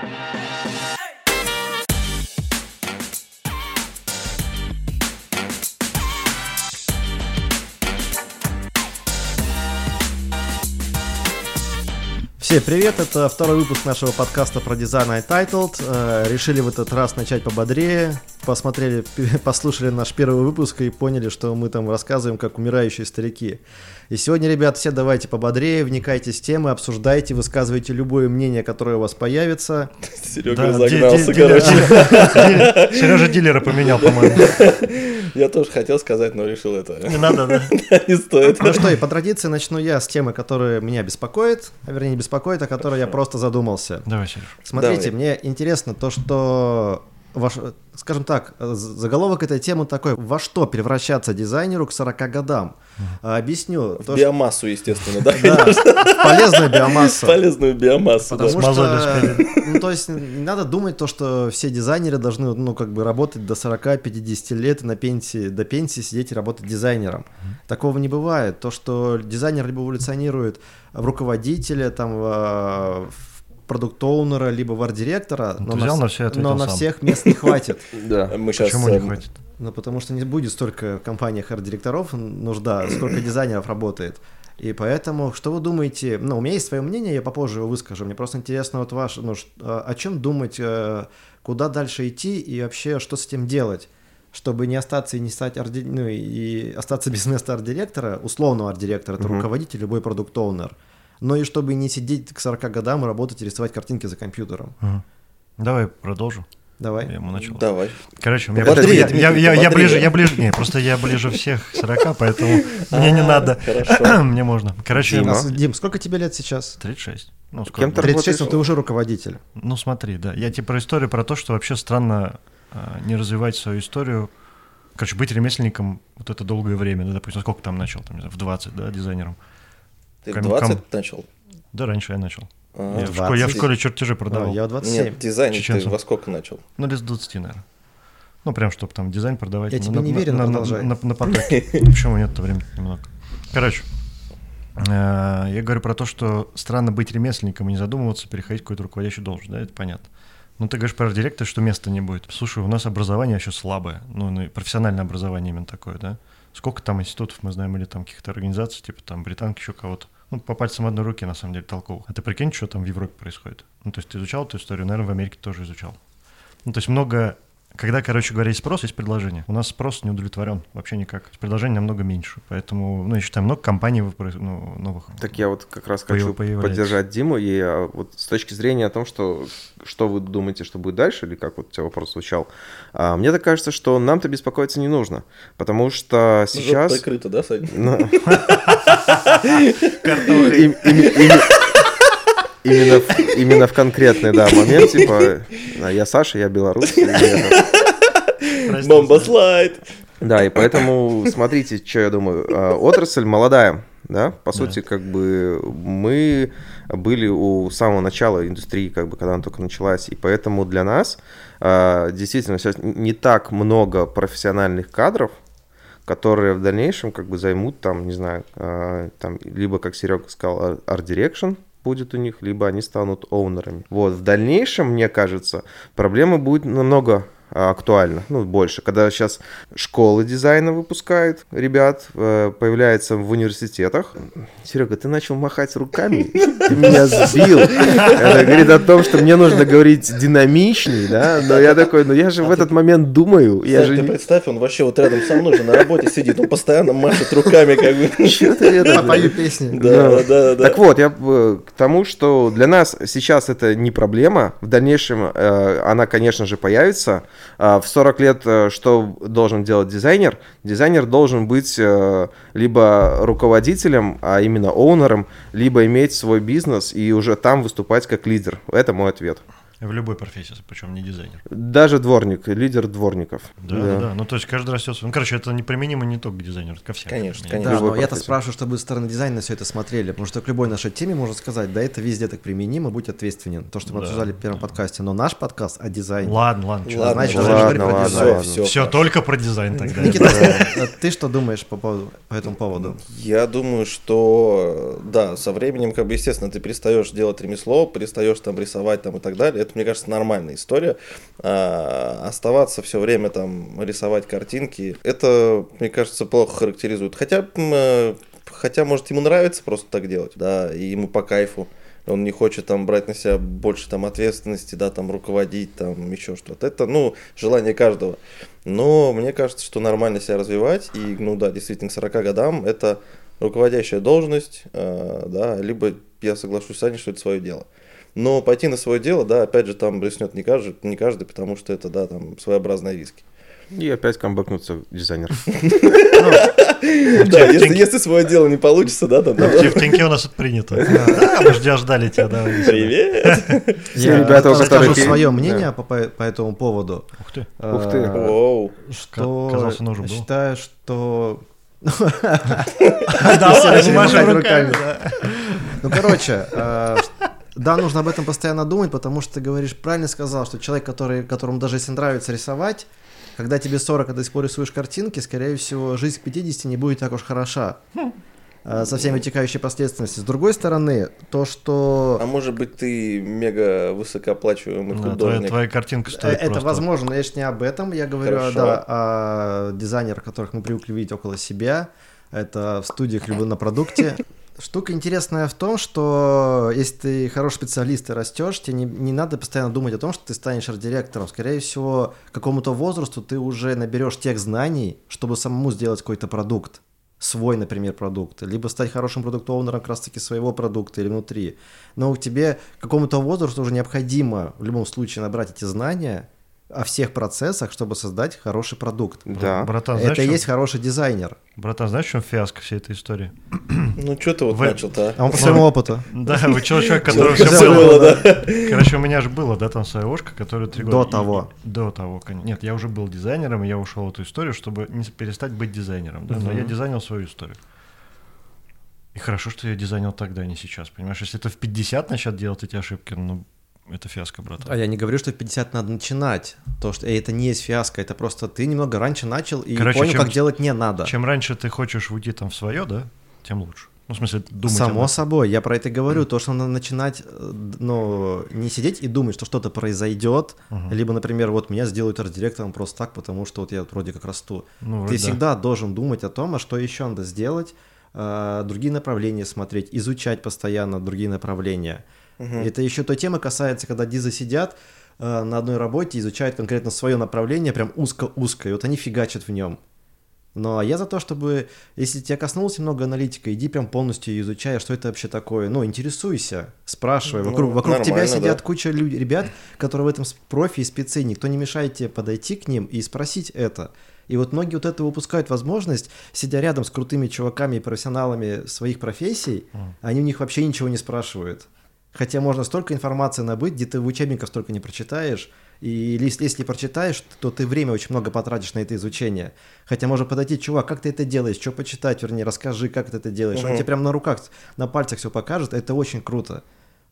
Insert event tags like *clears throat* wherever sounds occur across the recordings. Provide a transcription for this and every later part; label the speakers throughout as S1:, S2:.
S1: Thank you. Всем привет, это второй выпуск нашего подкаста про дизайн iTitled. Э, решили в этот раз начать пободрее. Посмотрели, *laughs* послушали наш первый выпуск и поняли, что мы там рассказываем, как умирающие старики. И сегодня, ребят, все давайте пободрее, вникайте в темы, обсуждайте, высказывайте любое мнение, которое у вас появится. *laughs*
S2: Серега загнался, короче. *laughs*
S3: Сережа дилера поменял, по-моему.
S2: Я тоже хотел сказать, но решил это.
S3: Не надо, *laughs* да?
S2: Не стоит.
S1: Ну что, и по традиции начну я с темы, которая меня беспокоит, а вернее не беспокоит, о которой я просто задумался.
S3: Давай, Сереж.
S1: Смотрите, мне интересно то, что ваш, скажем так, заголовок этой темы такой, во что превращаться дизайнеру к 40 годам? А, объясню.
S2: В биомассу, естественно, да?
S1: Да, полезную биомассу.
S2: Полезную биомассу,
S1: Потому что, ну, то есть, не надо думать то, что все дизайнеры должны, ну, как бы работать до 40-50 лет и на пенсии, до пенсии сидеть и работать дизайнером. Такого не бывает. То, что дизайнер либо эволюционирует в руководителя, там, в продукт-оунера, либо в арт-директора,
S3: но, на, на, все
S1: но на всех мест не хватит. *laughs*
S2: Да, мы сейчас...
S3: Почему не хватит?
S1: Ну, потому что не будет столько в компаниях арт-директоров нужда, сколько дизайнеров работает. И поэтому, что вы думаете, ну, у меня есть свое мнение, я попозже его выскажу, мне просто интересно вот ваше, ну, о чем думать, э, куда дальше идти и вообще, что с этим делать, чтобы не остаться и не стать, арт ну, и остаться без места арт-директора, условного арт-директора, это uh-huh. руководитель, любой продукт-оунер, но и чтобы не сидеть к 40 годам и работать и рисовать картинки за компьютером.
S3: Uh-huh. Давай продолжу.
S1: Давай.
S3: Я ему начал.
S2: Давай.
S3: Короче, у меня Бодрее, я, Дмитрий, я, я, я ближе, я ближе, не, просто я ближе всех 40, поэтому *laughs* мне не надо.
S2: Хорошо. *clears throat*
S3: Мне можно. Короче,
S1: Дима. Дим, сколько тебе лет сейчас?
S3: 36. Ну, сколько?
S1: Кем ты 36, но ты уже руководитель.
S3: Ну, смотри, да. Я тебе про историю, про то, что вообще странно а, не развивать свою историю. Короче, быть ремесленником вот это долгое время, да, допустим, сколько там начал, там, в 20, да, дизайнером.
S2: Ты в 20 начал?
S3: Да, раньше я начал.
S2: А,
S3: я, в школе, я в школе чертежи продавал.
S1: А, я в 27.
S2: Нет, дизайн ты во сколько начал?
S3: Ну, лет с 20, наверное. Ну, прям, чтобы там дизайн продавать.
S1: Я
S3: ну,
S1: тебе
S3: на,
S1: не верю,
S3: на,
S1: на,
S3: на, на, на потоке. Ну, почему нет-то времени немного? Короче, э, я говорю про то, что странно быть ремесленником и не задумываться, переходить в какую-то руководящую должность, да, это понятно. Ну, ты говоришь про директора, что места не будет. Слушай, у нас образование еще слабое, ну, ну профессиональное образование именно такое, да. Сколько там институтов мы знаем или там каких-то организаций, типа там британки, еще кого-то ну, по пальцам одной руки, на самом деле, толковых. А ты прикинь, что там в Европе происходит? Ну, то есть ты изучал эту историю, наверное, в Америке тоже изучал. Ну, то есть много когда, короче говоря, есть спрос, есть предложение. У нас спрос не удовлетворен вообще никак. Предложение намного меньше. Поэтому, ну, я считаю, много компаний ну, новых.
S4: Так я вот как раз хочу появляется. поддержать Диму. И а, вот с точки зрения о том, что, что вы думаете, что будет дальше, или как вот у тебя вопрос звучал, а, мне так кажется, что нам-то беспокоиться не нужно. Потому что сейчас...
S2: Прикрыто, да, Сань? *laughs*
S4: Именно в, именно в конкретный, да, момент, типа, я Саша, я белорус.
S2: Бомба слайд.
S4: Да, и поэтому смотрите, что я думаю. А, отрасль молодая, да, по сути, как бы мы были у самого начала индустрии, как бы, когда она только началась, и поэтому для нас а, действительно сейчас не так много профессиональных кадров, которые в дальнейшем как бы займут там, не знаю, а, там, либо, как Серега сказал, Direction, будет у них, либо они станут оунерами. Вот, в дальнейшем, мне кажется, проблема будет намного актуально, ну, больше. Когда сейчас школы дизайна выпускают ребят, э, появляется в университетах. Серега, ты начал махать руками, ты меня сбил. Это говорит о том, что мне нужно говорить динамичней, да, но я такой, ну я же в этот момент думаю. Я же
S2: ты представь, он вообще вот рядом со мной же на работе сидит, он постоянно машет руками, как бы.
S4: Что ты это?
S1: Пою песни.
S2: Да, да, да.
S4: Так вот, я э, к тому, что для нас сейчас это не проблема, в дальнейшем э, она, конечно же, появится, а, в 40 лет э, что должен делать дизайнер? Дизайнер должен быть э, либо руководителем, а именно оунером, либо иметь свой бизнес и уже там выступать как лидер. Это мой ответ.
S3: В любой профессии, причем не дизайнер.
S4: Даже дворник, лидер дворников.
S3: Да, да, да. Ну, то есть каждый растет. Ну, короче, это неприменимо не только к дизайнеру, ко всем.
S2: Конечно,
S1: конечно. Да, но я-то спрашиваю, чтобы со стороны дизайна все это смотрели, потому что к любой нашей теме можно сказать, да, это везде так применимо, будь ответственен. То, что мы да, обсуждали в первом да. подкасте. Но наш подкаст о дизайне.
S3: Ладно, ладно.
S2: Что ладно,
S3: значит,
S2: ладно, ладно, ладно,
S3: ладно, все, все, все только про дизайн тогда.
S1: Никита, ты что думаешь по, поводу, по этому поводу?
S2: Я думаю, что, да, со временем, как бы, естественно, ты перестаешь делать ремесло, перестаешь там рисовать там и так далее. Это, мне кажется, нормальная история. А, оставаться все время там, рисовать картинки, это, мне кажется, плохо характеризует. Хотя, э, хотя, может, ему нравится просто так делать, да, и ему по кайфу. Он не хочет там брать на себя больше там ответственности, да, там руководить, там еще что-то. Это, ну, желание каждого. Но мне кажется, что нормально себя развивать, и, ну да, действительно, к 40 годам это руководящая должность, э, да, либо я соглашусь с Аней, что это свое дело. Но пойти на свое дело, да, опять же, там блеснет не каждый, не каждый, потому что это, да, там своеобразная риски.
S4: И опять камбэкнуться дизайнер. *laughs*
S2: Да, если, свое дело не получится, да, там...
S3: В Тиньке у нас это принято. Да, мы ждя ждали тебя, сюда.
S2: Привет!
S1: Я
S4: ребята, у
S1: скажу
S4: которых есть-
S1: свое
S4: да.
S1: мнение по, этому поводу.
S3: Ух ты.
S4: Ух ты.
S1: А. Что считаю, что *laughs*
S3: Давай, машем руками.
S1: Ну, короче, э, да, нужно об этом постоянно думать, потому что ты говоришь, правильно сказал, что человек, который, которому даже если нравится рисовать, когда тебе 40, когда ты рисуешь картинки, скорее всего, жизнь к 50 не будет так уж хороша. э, Со всеми вытекающими последствиями. С другой стороны, то, что
S2: А может быть, ты мега высокооплачиваемый
S3: Да, твоя,
S2: художник?
S3: твоя картинка
S1: Э,
S3: стоит
S1: Это
S3: просто-
S1: возможно, но я же не об этом. Я говорю,
S2: Хорошо.
S1: да, о дизайнерах, которых мы привыкли видеть около себя. Это в студиях либо на продукте. *laughs* Штука интересная в том, что если ты хороший специалист и растешь, тебе не, не надо постоянно думать о том, что ты станешь арт-директором. Скорее всего, к какому-то возрасту ты уже наберешь тех знаний, чтобы самому сделать какой-то продукт. Свой, например, продукт. Либо стать хорошим продукт-оунером как раз-таки своего продукта или внутри. Но тебе к какому-то возрасту уже необходимо в любом случае набрать эти знания о всех процессах, чтобы создать хороший продукт.
S4: Да.
S3: Братан, знаешь,
S1: Это
S3: чём-
S1: есть хороший дизайнер.
S3: братан, знаешь, в чем фиаско всей этой истории? *clears throat*
S2: Ну, что ты вот
S3: Вы-
S2: начал-то,
S1: А
S2: а?
S1: он по своему опыту.
S3: Да, вы человек, который все
S2: было.
S3: Короче, у меня же было, да, там своя ошка, которая три
S1: До
S3: года...
S1: того.
S3: До того, кон- Нет, я уже был дизайнером, и я ушел в эту историю, чтобы не перестать быть дизайнером, да, но я дизайнил свою историю. И хорошо, что я дизайнил тогда, а не сейчас, понимаешь? Если это в 50 начать делать эти ошибки, ну, это фиаско, братан.
S1: А я не говорю, что в 50 надо начинать. То, что э, это не есть фиаско, это просто ты немного раньше начал и
S3: Короче,
S1: понял,
S3: чем-
S1: как делать не надо.
S3: Чем раньше ты хочешь уйти там в свое, да, тем лучше. Ну, в смысле, думать
S1: Само собой, я про это говорю. То, что надо начинать, э, ну, не сидеть и думать, что что-то произойдет,
S3: Мгм.
S1: либо, например, вот меня сделают арт-директором просто так, потому что вот я вроде как расту.
S3: Ну,
S1: Ты
S3: да.
S1: всегда должен думать о том, а что еще надо сделать, э, другие направления смотреть, изучать постоянно другие направления. Это еще той темы касается, когда дизы сидят э, на одной работе, изучают конкретно свое направление, прям узко-узко, и вот они фигачат в нем. Ну, а я за то, чтобы, если тебя коснулось немного аналитика, иди прям полностью ее изучай, а что это вообще такое. Ну, интересуйся, спрашивай.
S2: Ну,
S1: Вокруг, вокруг тебя сидят
S2: да.
S1: куча люд- ребят, которые в этом профи и спецы. Никто не мешает тебе подойти к ним и спросить это. И вот многие вот это упускают возможность, сидя рядом с крутыми чуваками и профессионалами своих профессий, они у них вообще ничего не спрашивают. Хотя можно столько информации набыть, где ты в учебниках столько не прочитаешь, и если, если прочитаешь, то ты время очень много потратишь на это изучение. Хотя можно подойти, чувак, как ты это делаешь, что почитать, вернее, расскажи, как ты это делаешь. Он
S2: Мгм.
S1: тебе прям на руках, на пальцах все покажет, это очень круто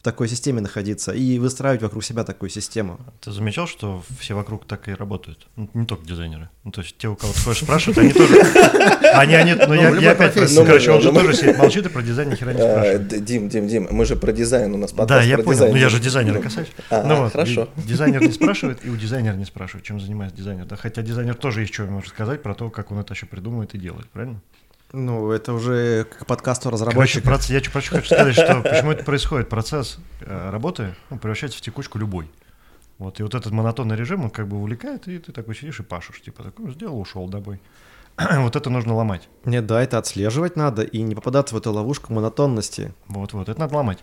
S1: такой системе находиться и выстраивать вокруг себя такую систему.
S3: Ты замечал, что все вокруг так и работают? Ну, не только дизайнеры. Ну, то есть те, у кого ты ходишь, спрашивают, они тоже... Они, они, ну, я,
S1: любой
S3: я опять,
S1: профессии.
S3: про- короче,
S2: Ну,
S3: он же тоже сидит, молчит и про дизайн ни хера не
S2: А,
S3: спрашивает.
S2: Дим, Дим, Дим, мы же про дизайн, у нас подкаст
S3: Да, я понял, ну я же дизайнера касаюсь.
S2: А,
S3: ну, вот,
S2: хорошо.
S3: Дизайнер не спрашивает, и у дизайнера не спрашивают, чем занимается дизайнер. Да, хотя дизайнер тоже есть что может сказать про то, как он это еще придумывает и делает, правильно?
S1: Ну, это уже к подкасту
S3: Короче,
S1: разработчика.
S3: проц- я просто хочу сказать, что почему это происходит. Процесс э, работы ну, превращается в текучку любой. Вот, и вот этот монотонный режим, он как бы увлекает, и ты такой сидишь и пашешь, типа, такой сделал, ушел домой. *clears throat* вот это нужно ломать.
S1: Нет, да, это отслеживать надо и не попадаться в эту ловушку монотонности.
S3: Вот-вот, это надо ломать.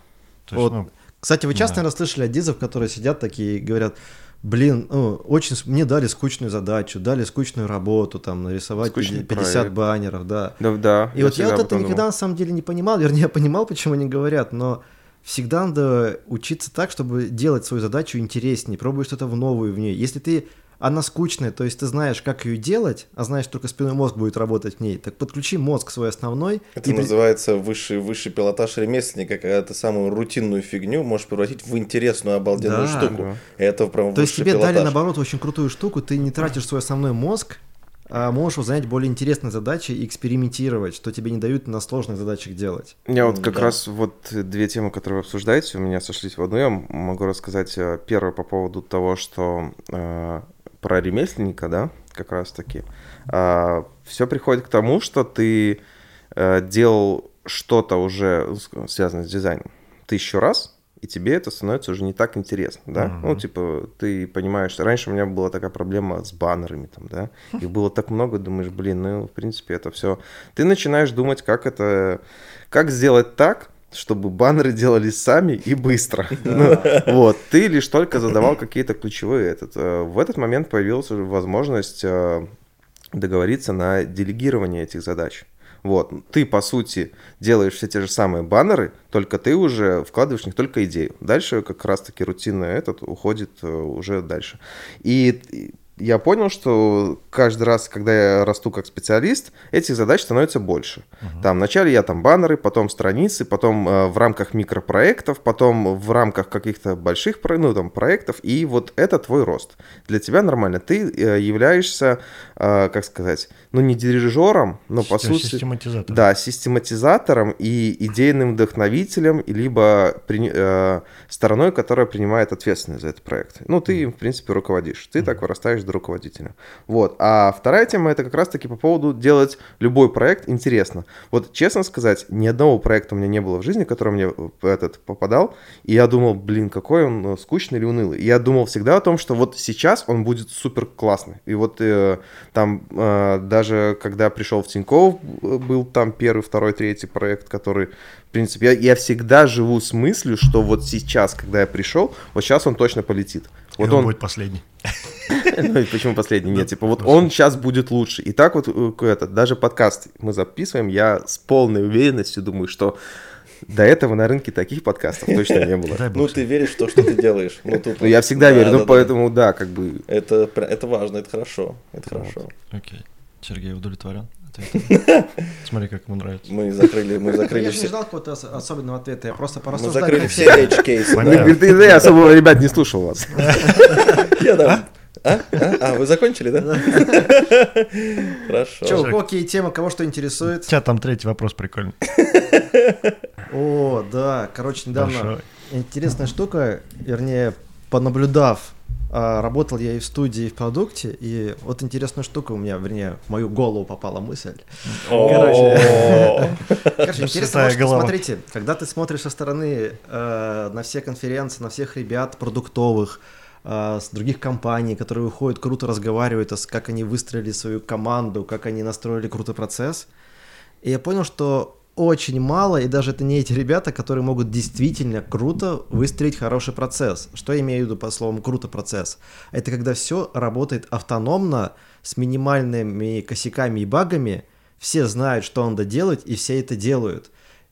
S3: То есть,
S1: Вот.
S3: ну,
S1: Кстати, вы часто,
S3: Да.
S1: наверное, слышали от дизов, которые сидят такие и говорят, блин, ну, очень, мне дали скучную задачу, дали скучную работу, там, нарисовать
S4: Скучный
S1: 50
S4: проект.
S1: баннеров, да.
S4: Да, да.
S1: И вот я вот это никогда
S4: думал.
S1: на самом деле не понимал, *laughs* вернее, я понимал, почему они говорят, но всегда надо учиться так, чтобы делать свою задачу интереснее, пробовать что-то в новую в ней. Если ты она скучная, то есть ты знаешь, как ее делать, а знаешь, только спинной мозг будет работать в ней, так подключи мозг свой основной.
S2: Это
S1: и
S2: называется высший, высший пилотаж ремесленника, когда ты самую рутинную фигню можешь превратить в интересную, обалденную
S1: Да.
S2: штуку.
S4: Да.
S2: Это прям
S1: То есть тебе дали,
S2: пилотаж.
S1: наоборот, очень крутую штуку, ты не тратишь свой основной мозг, а, можешь занять более интересные задачи и экспериментировать, что тебе не дают на сложных задачах делать.
S4: Я вот как
S2: Да.
S4: раз вот две темы, которые вы обсуждаете, у меня сошлись в одну. Я могу рассказать э, первое по поводу того, что э, про ремесленника, да, как раз таки. все приходит к тому, что ты э, делал что-то уже связанное с дизайном тысячу раз, и тебе это становится уже не так интересно, да?
S3: Мгм.
S4: Ну, типа, ты понимаешь, раньше у меня была такая проблема с баннерами, там, да, их было так много, думаешь, блин, ну, в принципе, это все. Ты начинаешь думать, как это, как сделать так, чтобы баннеры делались сами и быстро. *laughs* Ну, Вот, ты лишь только задавал какие-то ключевые. Этот, э, в этот момент появилась возможность э, договориться на делегирование этих задач. Вот, ты, по сути, делаешь все те же самые баннеры, только ты уже вкладываешь в них только идею. Дальше как раз-таки рутинно этот уходит э, уже дальше. И я понял, что каждый раз, когда я расту как специалист, этих задач становится больше. Там вначале я там баннеры, потом страницы, потом э, в рамках микропроектов, потом в рамках каких-то больших ну, там, проектов, и вот это твой рост. Для тебя нормально. Ты э, являешься, э, как сказать, ну не дирижером, но по
S3: Систем-
S4: сути...
S3: Систематизатор.
S4: Да, систематизатором и идейным вдохновителем, либо при- э, стороной, которая принимает ответственность за этот проект. Ну, ты им, в принципе, руководишь. Ты так вырастаешь до руководителя. Вот. А вторая тема это как раз-таки по поводу делать любой проект интересно. Вот, честно сказать, ни одного проекта у меня не было в жизни, который мне этот попадал, и я думал, блин, какой он э, скучный или унылый. Я думал всегда о том, что вот сейчас он будет супер классный. И вот э, там э, даже когда пришел в Тинькофф, э, был там первый, второй, третий проект, который, в принципе, я, я всегда живу с мыслью, что вот сейчас, когда я пришел, вот сейчас он точно полетит. Вот
S3: он
S4: он,
S3: будет последний. *laughs*
S4: ну и почему последний? Нет, типа вот он сейчас будет лучше. И так вот э, это, даже подкаст мы записываем, я с полной уверенностью думаю, что до этого на рынке таких подкастов точно не было. *laughs*
S2: Ну, ты веришь в то, что ты делаешь. Ну, тупо.
S4: Ну, я всегда
S2: Да,
S4: верю, ну
S2: да,
S4: поэтому да, как бы
S2: Это, это важно, это хорошо. Это хорошо.
S3: Окей. Сергей удовлетворен *laughs* Смотри, как ему нравится.
S2: Мы закрыли, мы закрыли
S1: Я же не
S2: все.
S1: ждал какого-то ос- особенного ответа, я просто
S2: Мы
S1: порассуждаю.
S2: закрыли все edge кейсы. Да.
S4: Да, я особо, ребят, не слушал вас. *laughs*
S2: Я там- А? А? А, вы закончили, да? *laughs* Хорошо.
S1: Че, какие темы, кого что интересует?
S3: У тебя там третий вопрос прикольный.
S1: О, да, короче, недавно интересная штука, вернее, понаблюдав, работал я и в студии, и в продукте, и вот интересная штука у меня, вернее, в мою голову попала мысль.
S2: О,
S1: Короче, *laughs* интересно, смотрите, когда ты смотришь со стороны э, на все конференции, на всех ребят продуктовых, э, с других компаний, которые выходят, круто разговаривают, с- как они выстроили свою команду, как они настроили крутой процесс, и я понял, что очень мало, и даже это не эти ребята, которые могут действительно круто выстроить хороший процесс. Что я имею в виду по словам круто процесс? Это когда все работает автономно, с минимальными косяками и багами, все знают, что надо делать, и все это делают.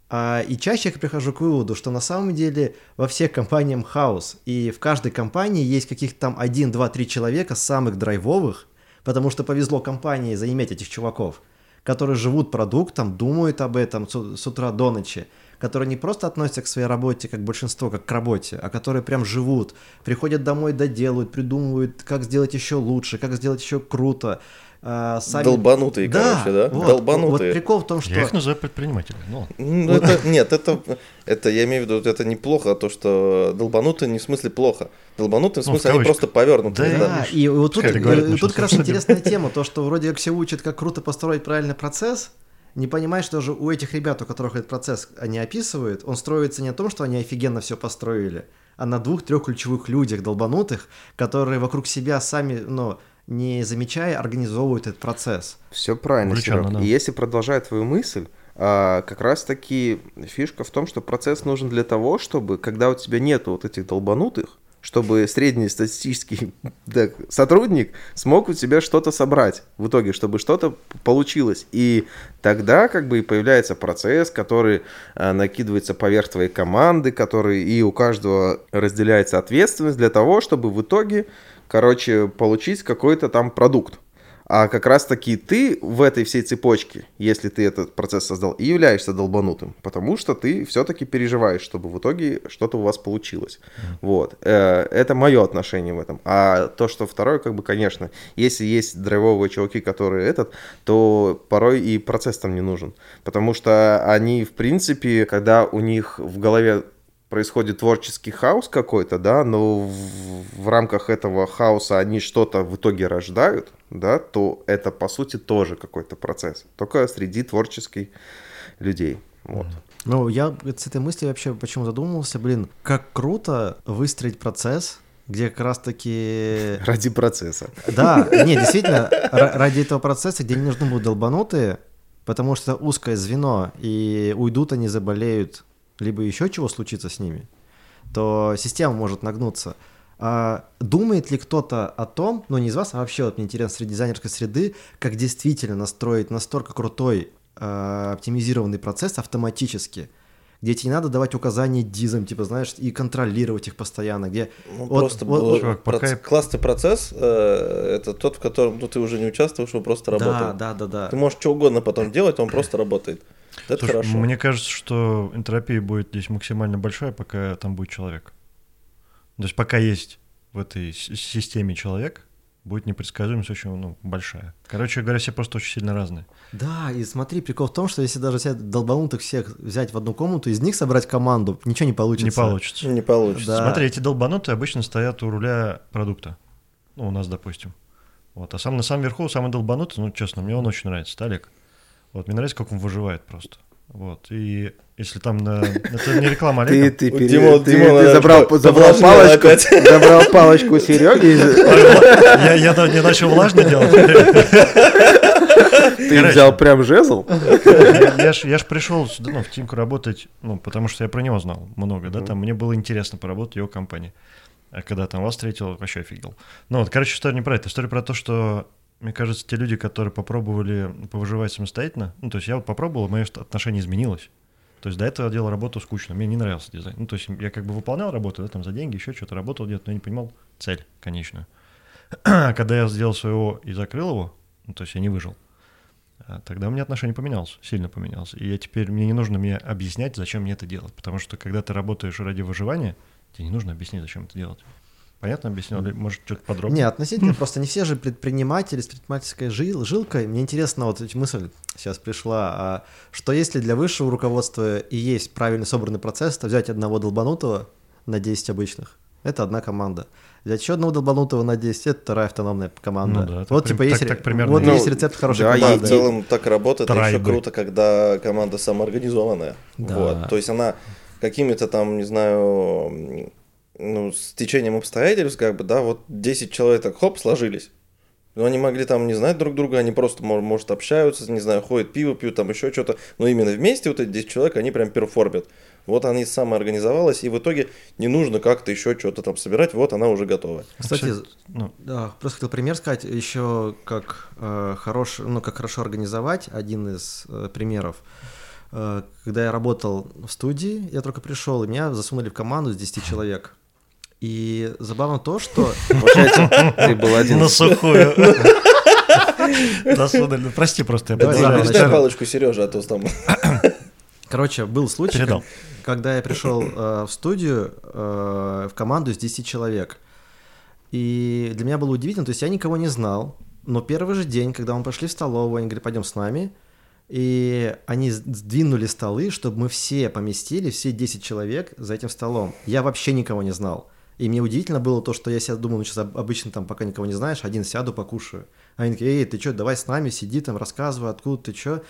S1: А, и чаще я прихожу к выводу, что на самом деле во всех компаниях хаос, и в каждой компании есть каких-то там один, два, три человека самых драйвовых, потому что повезло компании заиметь этих чуваков, которые живут продуктом, думают об этом с, с утра до ночи, которые не просто относятся к своей работе как большинство, как к работе, а которые прям живут, приходят домой, доделают, придумывают, как сделать еще лучше, как сделать еще круто. А, сами-
S2: Долбанутые, короче, да?
S1: Вот,
S2: Долбанутые.
S1: Вот прикол в том, что...
S3: Я их называю предпринимателями. Ну,
S2: Ну, это, нет, это, это, я имею в виду, это неплохо, то, что долбанутый не в смысле плохо. Долбанутый в
S3: Ну, в
S2: смысле они просто повернутые.
S3: Да,
S2: да.
S1: Да, и вот тут,
S3: мы
S1: тут как раз *laughs* интересная тема, то, что вроде как все учат, как круто построить правильный процесс, не понимаешь, что же у этих ребят, у которых этот процесс они описывают, он строится не о том, что они офигенно все построили, а на двух-трех ключевых людях долбанутых, которые вокруг себя сами, ну, не замечая, организовывают этот процесс.
S4: Все правильно, Серег.
S3: да.
S4: И если продолжать твою мысль, а, как раз таки фишка в том, что процесс нужен для того, чтобы, когда у тебя нету вот этих долбанутых, чтобы среднестатистический *laughs* да, сотрудник смог у тебя что-то собрать в итоге, чтобы что-то получилось. И тогда как бы и появляется процесс, который а, накидывается поверх твоей команды, который и у каждого разделяется ответственность для того, чтобы в итоге, короче, получить какой-то там продукт. А как раз-таки ты в этой всей цепочке, если ты этот процесс создал, и являешься долбанутым, потому что ты все-таки переживаешь, чтобы в итоге что-то у вас получилось. Вот. Э, Это мое отношение в этом. А то, что второе, как бы, конечно, если есть драйвовые чуваки, которые этот, то порой и процесс там не нужен. Потому что они, в принципе, когда у них в голове происходит творческий хаос какой-то, да, но в, в рамках этого хаоса они что-то в итоге рождают, да, то это, по сути, тоже какой-то процесс, только среди творческих людей. Вот.
S1: Ну, я с этой мыслью вообще почему задумался, блин, как круто выстроить процесс, где как раз-таки... *laughs*
S4: Ради процесса.
S1: Да, не, действительно, ра- ради этого процесса, где не нужны будут долбанутые, потому что узкое звено, и уйдут они, заболеют, либо еще чего случится с ними, то система может нагнуться. А думает ли кто-то о том, ну не из вас, а вообще вот мне интересно среди дизайнерской среды, как действительно настроить настолько крутой э, оптимизированный процесс автоматически, где тебе не надо давать указания дизам, типа, знаешь, и контролировать их постоянно, где...
S2: Ну,
S1: вот-
S2: просто
S1: вот-
S2: был
S3: Чувак, пока
S2: проц-
S3: я-
S2: классный процесс, э, это тот, в котором ну, ты уже не участвуешь, он просто
S1: Да,
S2: работает.
S1: да, да, да.
S2: Ты можешь что угодно потом делать, он просто работает. Это
S3: Слушай,
S2: хорошо.
S3: Мне кажется, что энтропия будет здесь максимально большая, пока там будет человек. То есть пока есть в этой системе человек, будет непредсказуемость очень ну, большая. Короче говоря, все просто очень сильно разные.
S1: Да, и смотри, прикол в том, что если даже взять долбанутых всех взять в одну комнату, из них собрать команду, ничего не получится.
S3: Не получится.
S2: Не получится.
S1: Да.
S3: Смотри, эти долбанутые обычно стоят у руля продукта. Ну, у нас, допустим. Вот. А сам на самом верху, самый долбанутый, ну, честно, мне он очень нравится, Олег. Вот, мне нравится, как он выживает просто. Вот. И если там на... Это не реклама
S4: Ты,
S3: Олега.
S4: ты, пере- ты-
S2: Димона
S4: ты забрал,
S2: что, *laughs*
S4: забрал палочку,
S2: опять?
S4: забрал палочку Сереги,
S3: Я, я не начал влажно делать.
S4: ты
S3: Короче.
S4: взял прям жезл.
S3: Я, я ж, я ж пришел сюда, ну, в Тимку работать, ну, потому что я про него знал много, да, там мне было интересно поработать в его компании. А когда там вас встретил, вообще офигел. Ну вот, короче, история не про это. История про то, что, мне кажется, те люди, которые попробовали повыживать самостоятельно, ну, то есть я вот попробовал, мое отношение изменилось. То есть до этого я делал работу скучно, мне не нравился дизайн. Ну, то есть я как бы выполнял работу, да, там за деньги, еще что-то работал где-то, но я не понимал цель конечную. А когда я сделал своего и закрыл его, ну, то есть я не выжил, а тогда у меня отношение поменялось, сильно поменялось. И я теперь, мне не нужно мне объяснять, зачем мне это делать. Потому что когда ты работаешь ради выживания, тебе не нужно объяснить, зачем это делать. Понятно объяснил? Может, что-то подробнее?
S1: Не, относительно *laughs* просто не все же предприниматели с предпринимательской жил, жилкой. Мне интересно, вот эта мысль сейчас пришла, а что если для высшего руководства и есть правильно собранный процесс, то взять одного долбанутого на 10 обычных, это одна команда. Взять еще одного долбанутого на 10, это вторая автономная команда.
S3: Ну да, так
S1: вот типа есть,
S3: так-
S1: ре-
S3: так примерно
S1: вот
S2: и
S1: есть
S2: есть.
S1: рецепт хорошей
S4: Да,
S2: Да,
S1: команды.
S2: в целом так работает. И еще
S3: Трайбы.
S2: круто, когда команда самоорганизованная.
S1: Да.
S2: Вот. То есть она какими-то там, не знаю, ну, с течением обстоятельств, как бы, да, вот 10 человек так хоп, сложились. Но они могли там не знать друг друга, они просто, мо- может, общаются, не знаю, ходят пиво пьют, там еще что-то. Но именно вместе вот эти 10 человек, они прям перформят. Вот они самоорганизовалась, и в итоге не нужно как-то еще что-то там собирать, вот она уже готова.
S1: Кстати.
S3: Ну,
S1: Да, просто хотел пример сказать, еще как э, хорош, ну как хорошо организовать, один из э, примеров. Э, когда я работал в студии, я только пришел, и меня засунули в команду с 10 *laughs* человек. И забавно то, что... *laughs*
S4: Получается, ты был один.
S3: на сухую. *laughs* Ну, Прости просто, я
S1: Давай,
S3: продолжаю.
S1: давай,
S2: Дай
S1: начнем.
S2: палочку Сереже, а то там... *coughs*
S1: Короче, был случай,
S3: Передал.
S1: когда я пришел э, в студию э, в команду из 10 человек. И для меня было удивительно, то есть я никого не знал, но первый же день, когда мы пошли в столовую, они говорят, пойдем с нами, и они сдвинули столы, чтобы мы все поместили, все 10 человек за этим столом. Я вообще никого не знал. И мне удивительно было то, что я себя думал, ну сейчас обычно там, пока никого не знаешь, один сяду, покушаю. А они такие, эй, ты что, давай с нами, сиди там, рассказывай, откуда ты что.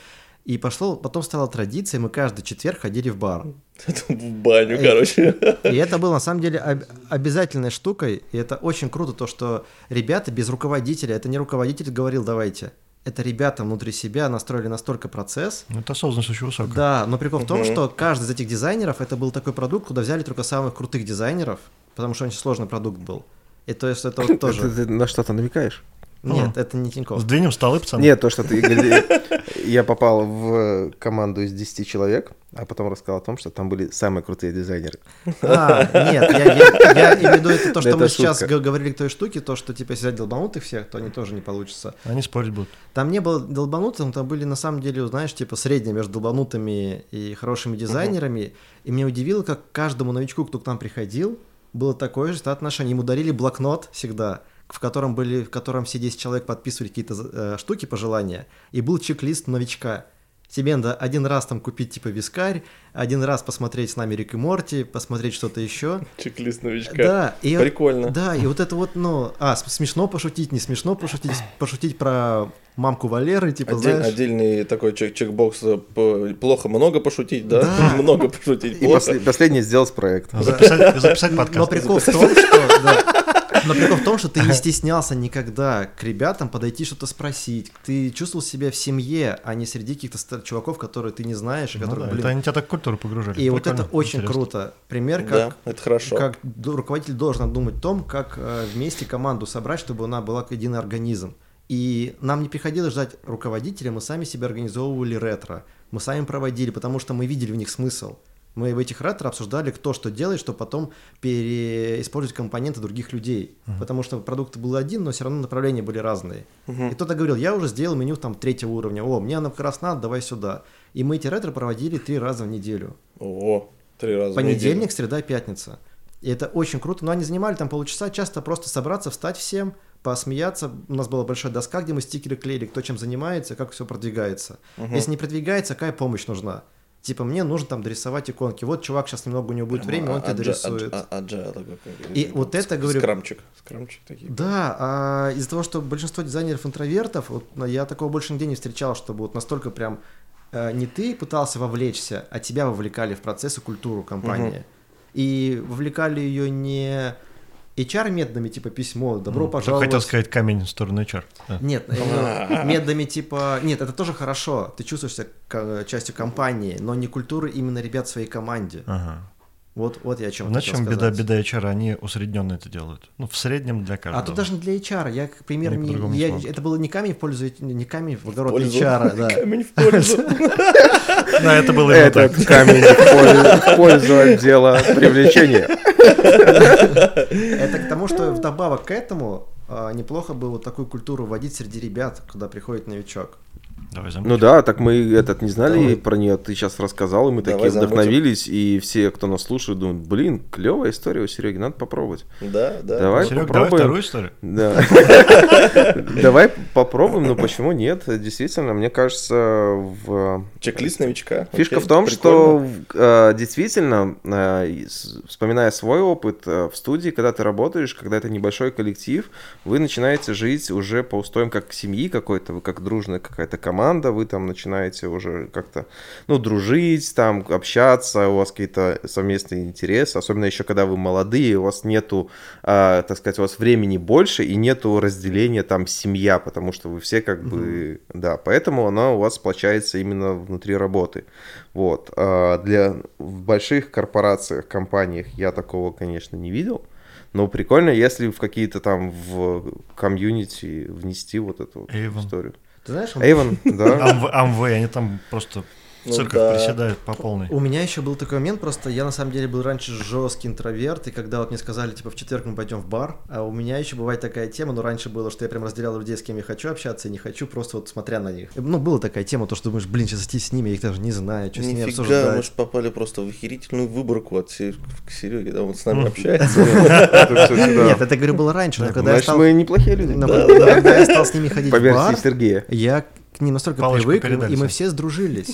S1: И пошло, потом стала традиция, мы каждый четверг ходили в бар. *laughs*
S2: В баню, короче. *laughs*
S1: И это было на самом деле об- обязательной штукой, и это очень круто, то, что ребята без руководителя, это не руководитель говорил, давайте, это ребята внутри себя настроили настолько процесс,
S3: Ну, это осознанность очень высокая.
S1: да, но прикол в том, что каждый из этих дизайнеров, это был такой продукт, куда взяли только самых крутых дизайнеров, потому что очень сложный продукт был. И то есть это вот *laughs* тоже...
S4: ты на что-то намекаешь?
S1: Нет, это не Тинькофф.
S3: Сдвинем столы, пацаны.
S4: Нет, то, что ты *laughs* я попал в команду из 10 человек, а потом рассказал о том, что там были самые крутые дизайнеры.
S1: А, нет, я, я- я имею в виду это то, что
S4: Это
S1: мы сейчас говорили к той штуке, то, что типа если взять долбанутых всех, то они тоже не получится.
S3: Они спорить будут.
S1: Там не было долбанутых, там были на самом деле, знаешь, типа средние между долбанутыми и хорошими дизайнерами. И меня удивило, как каждому новичку, кто к нам приходил, было такое же отношение. Ему дарили блокнот всегда, в котором были, в котором все 10 человек подписывали какие-то э, штуки, пожелания, и был чек-лист новичка. Тебе надо один раз там купить типа вискарь, один раз посмотреть с нами Рик и Морти, посмотреть что-то еще.
S2: Чек-лист новичка.
S1: Да, и
S2: Прикольно.
S1: да, и вот это вот, ну, а, смешно пошутить, не смешно пошутить, пошутить про мамку Валеры, типа,
S2: Отдель-
S1: знаешь.
S2: Отдельный такой чек чекбокс. э, Плохо много пошутить, да?
S1: Да. *laughs*
S2: Много пошутить.
S4: И
S2: плохо.
S4: после- последнее сделать проект.
S3: Записать, записать
S1: Но
S3: подкаст.
S1: прикол в том, что... да. Но прикол в том, что ты не стеснялся никогда к ребятам подойти что-то спросить. Ты чувствовал себя в семье, а не среди каких-то чуваков, которые ты не знаешь, и
S3: Ну
S1: которые,
S3: да,
S1: блин...
S3: это они тебя так в культуру погружали.
S1: И вот это очень
S3: интересно.
S1: круто. Пример,
S2: Да,
S1: как,
S2: это хорошо.
S1: как руководитель должен думать о том, как э, вместе команду собрать, чтобы она была как единый организм. И нам не приходилось ждать руководителя, мы сами себе организовывали ретро. Мы сами проводили, потому что мы видели в них смысл. Мы в этих ретро обсуждали, кто что делает, чтобы потом переиспользовать компоненты других людей. Потому что продукт был один, но все равно направления были разные. И кто-то говорил, я уже сделал меню там третьего уровня, о, мне оно как раз надо, давай сюда. И мы эти ретро проводили три раза в неделю.
S2: О, три раза в
S1: Понедельник,
S2: неделю.
S1: среда, пятница. И это очень круто. Но они занимали там полчаса, часто просто собраться, встать всем, посмеяться. У нас была большая доска, где мы стикеры клеили, кто чем занимается, как все продвигается. Если не продвигается, какая помощь нужна? Типа, мне нужно там дорисовать иконки. Вот чувак, сейчас немного у него будет время, он тебе
S2: Аджа-
S1: дорисует.
S2: а- Agile такой, как-
S1: И вот это, говорю-
S2: Скрамчик. Скрамчик такие.
S1: Да, а из-за того, что большинство дизайнеров интровертов, вот, ну, я такого больше нигде не встречал, чтобы вот настолько прям э, не ты пытался вовлечься, а тебя вовлекали в процесс и культуру компании. И вовлекали ее не HR методами типа письмо, добро
S3: М,
S1: пожаловать.
S3: Хотел сказать камень в сторону HR. Да.
S1: Нет, э, методами типа... Нет, это тоже хорошо, ты чувствуешь себя ка- частью компании, но не культуры именно ребят в своей команде.
S3: Ага.
S1: Вот, вот я о чем
S3: На
S1: хотел
S3: чем беда, беда HR, они усредненно это делают. Ну, в среднем для каждого.
S1: А тут даже не для HR, я как пример,
S3: Они
S1: не- я- это было не камень в пользу, не камень в огород
S2: Пользу.
S1: HR, *laughs* да.
S2: Камень в пользу. *laughs*
S3: Да, это было так.
S4: камень в пользу- в пользу отдела привлечения.
S1: Это к тому, что вдобавок к этому а, неплохо бы вот такую культуру вводить среди ребят, когда приходит новичок.
S3: Давай
S4: Ну да, так мы этот не знали
S2: Давай.
S4: про нее, ты сейчас рассказал, и мы
S2: Давай
S4: такие
S2: замутим.
S4: вдохновились, и все, кто нас слушает, думают, блин, клевая история у Сереги, надо попробовать.
S2: Да, да.
S4: Давай.
S3: Серег, давай
S4: попробуем.
S3: вторую историю.
S4: Да. *laughs* Давай попробуем, но почему нет? Действительно, мне кажется, в
S2: Чек-лист новичка.
S4: Фишка в том, что э, действительно, э, вспоминая свой опыт э, в студии, когда ты работаешь, когда это небольшой коллектив, вы начинаете жить уже по устоям как семьи какой-то, вы как дружная какая-то команда, вы там начинаете уже как-то, ну, дружить, там, общаться, у вас какие-то совместные интересы, особенно еще когда вы молодые, у вас нету, э, так сказать, у вас времени больше и нету разделения там семья, потому что вы все как бы, да, поэтому она у вас сплочается именно внутри работы. Вот. А для в больших корпорациях, компаниях я такого, конечно, не видел. Но прикольно, если в какие-то там в комьюнити внести вот эту вот историю.
S1: Ты знаешь,
S4: Эйвен, да.
S3: Амв- Амвей, они там просто
S2: Ну
S3: цирках
S2: да.
S3: приседают по полной.
S1: у меня еще был такой момент, просто я на самом деле был раньше жесткий интроверт, и когда вот мне сказали, типа, в четверг мы пойдем в бар, а у меня еще бывает такая тема, но раньше было, что я прям разделял людей, с кем я хочу общаться и не хочу, просто вот смотря на них. Ну, была такая тема, то, что думаешь, блин, сейчас идти с ними, я их даже не знаю, что с ними
S2: Нифига,
S1: обсуждать.
S2: мы же попали просто в охерительную выборку от Се- к Сереге, да, он с нами общается. *laughs*
S1: Нет, это, говорю, было раньше, но когда я стал...
S4: мы неплохие люди.
S1: но когда я стал с ними ходить в бар, я к ним настолько
S3: Палочку
S1: привык,
S3: передали
S1: и мы все сдружились.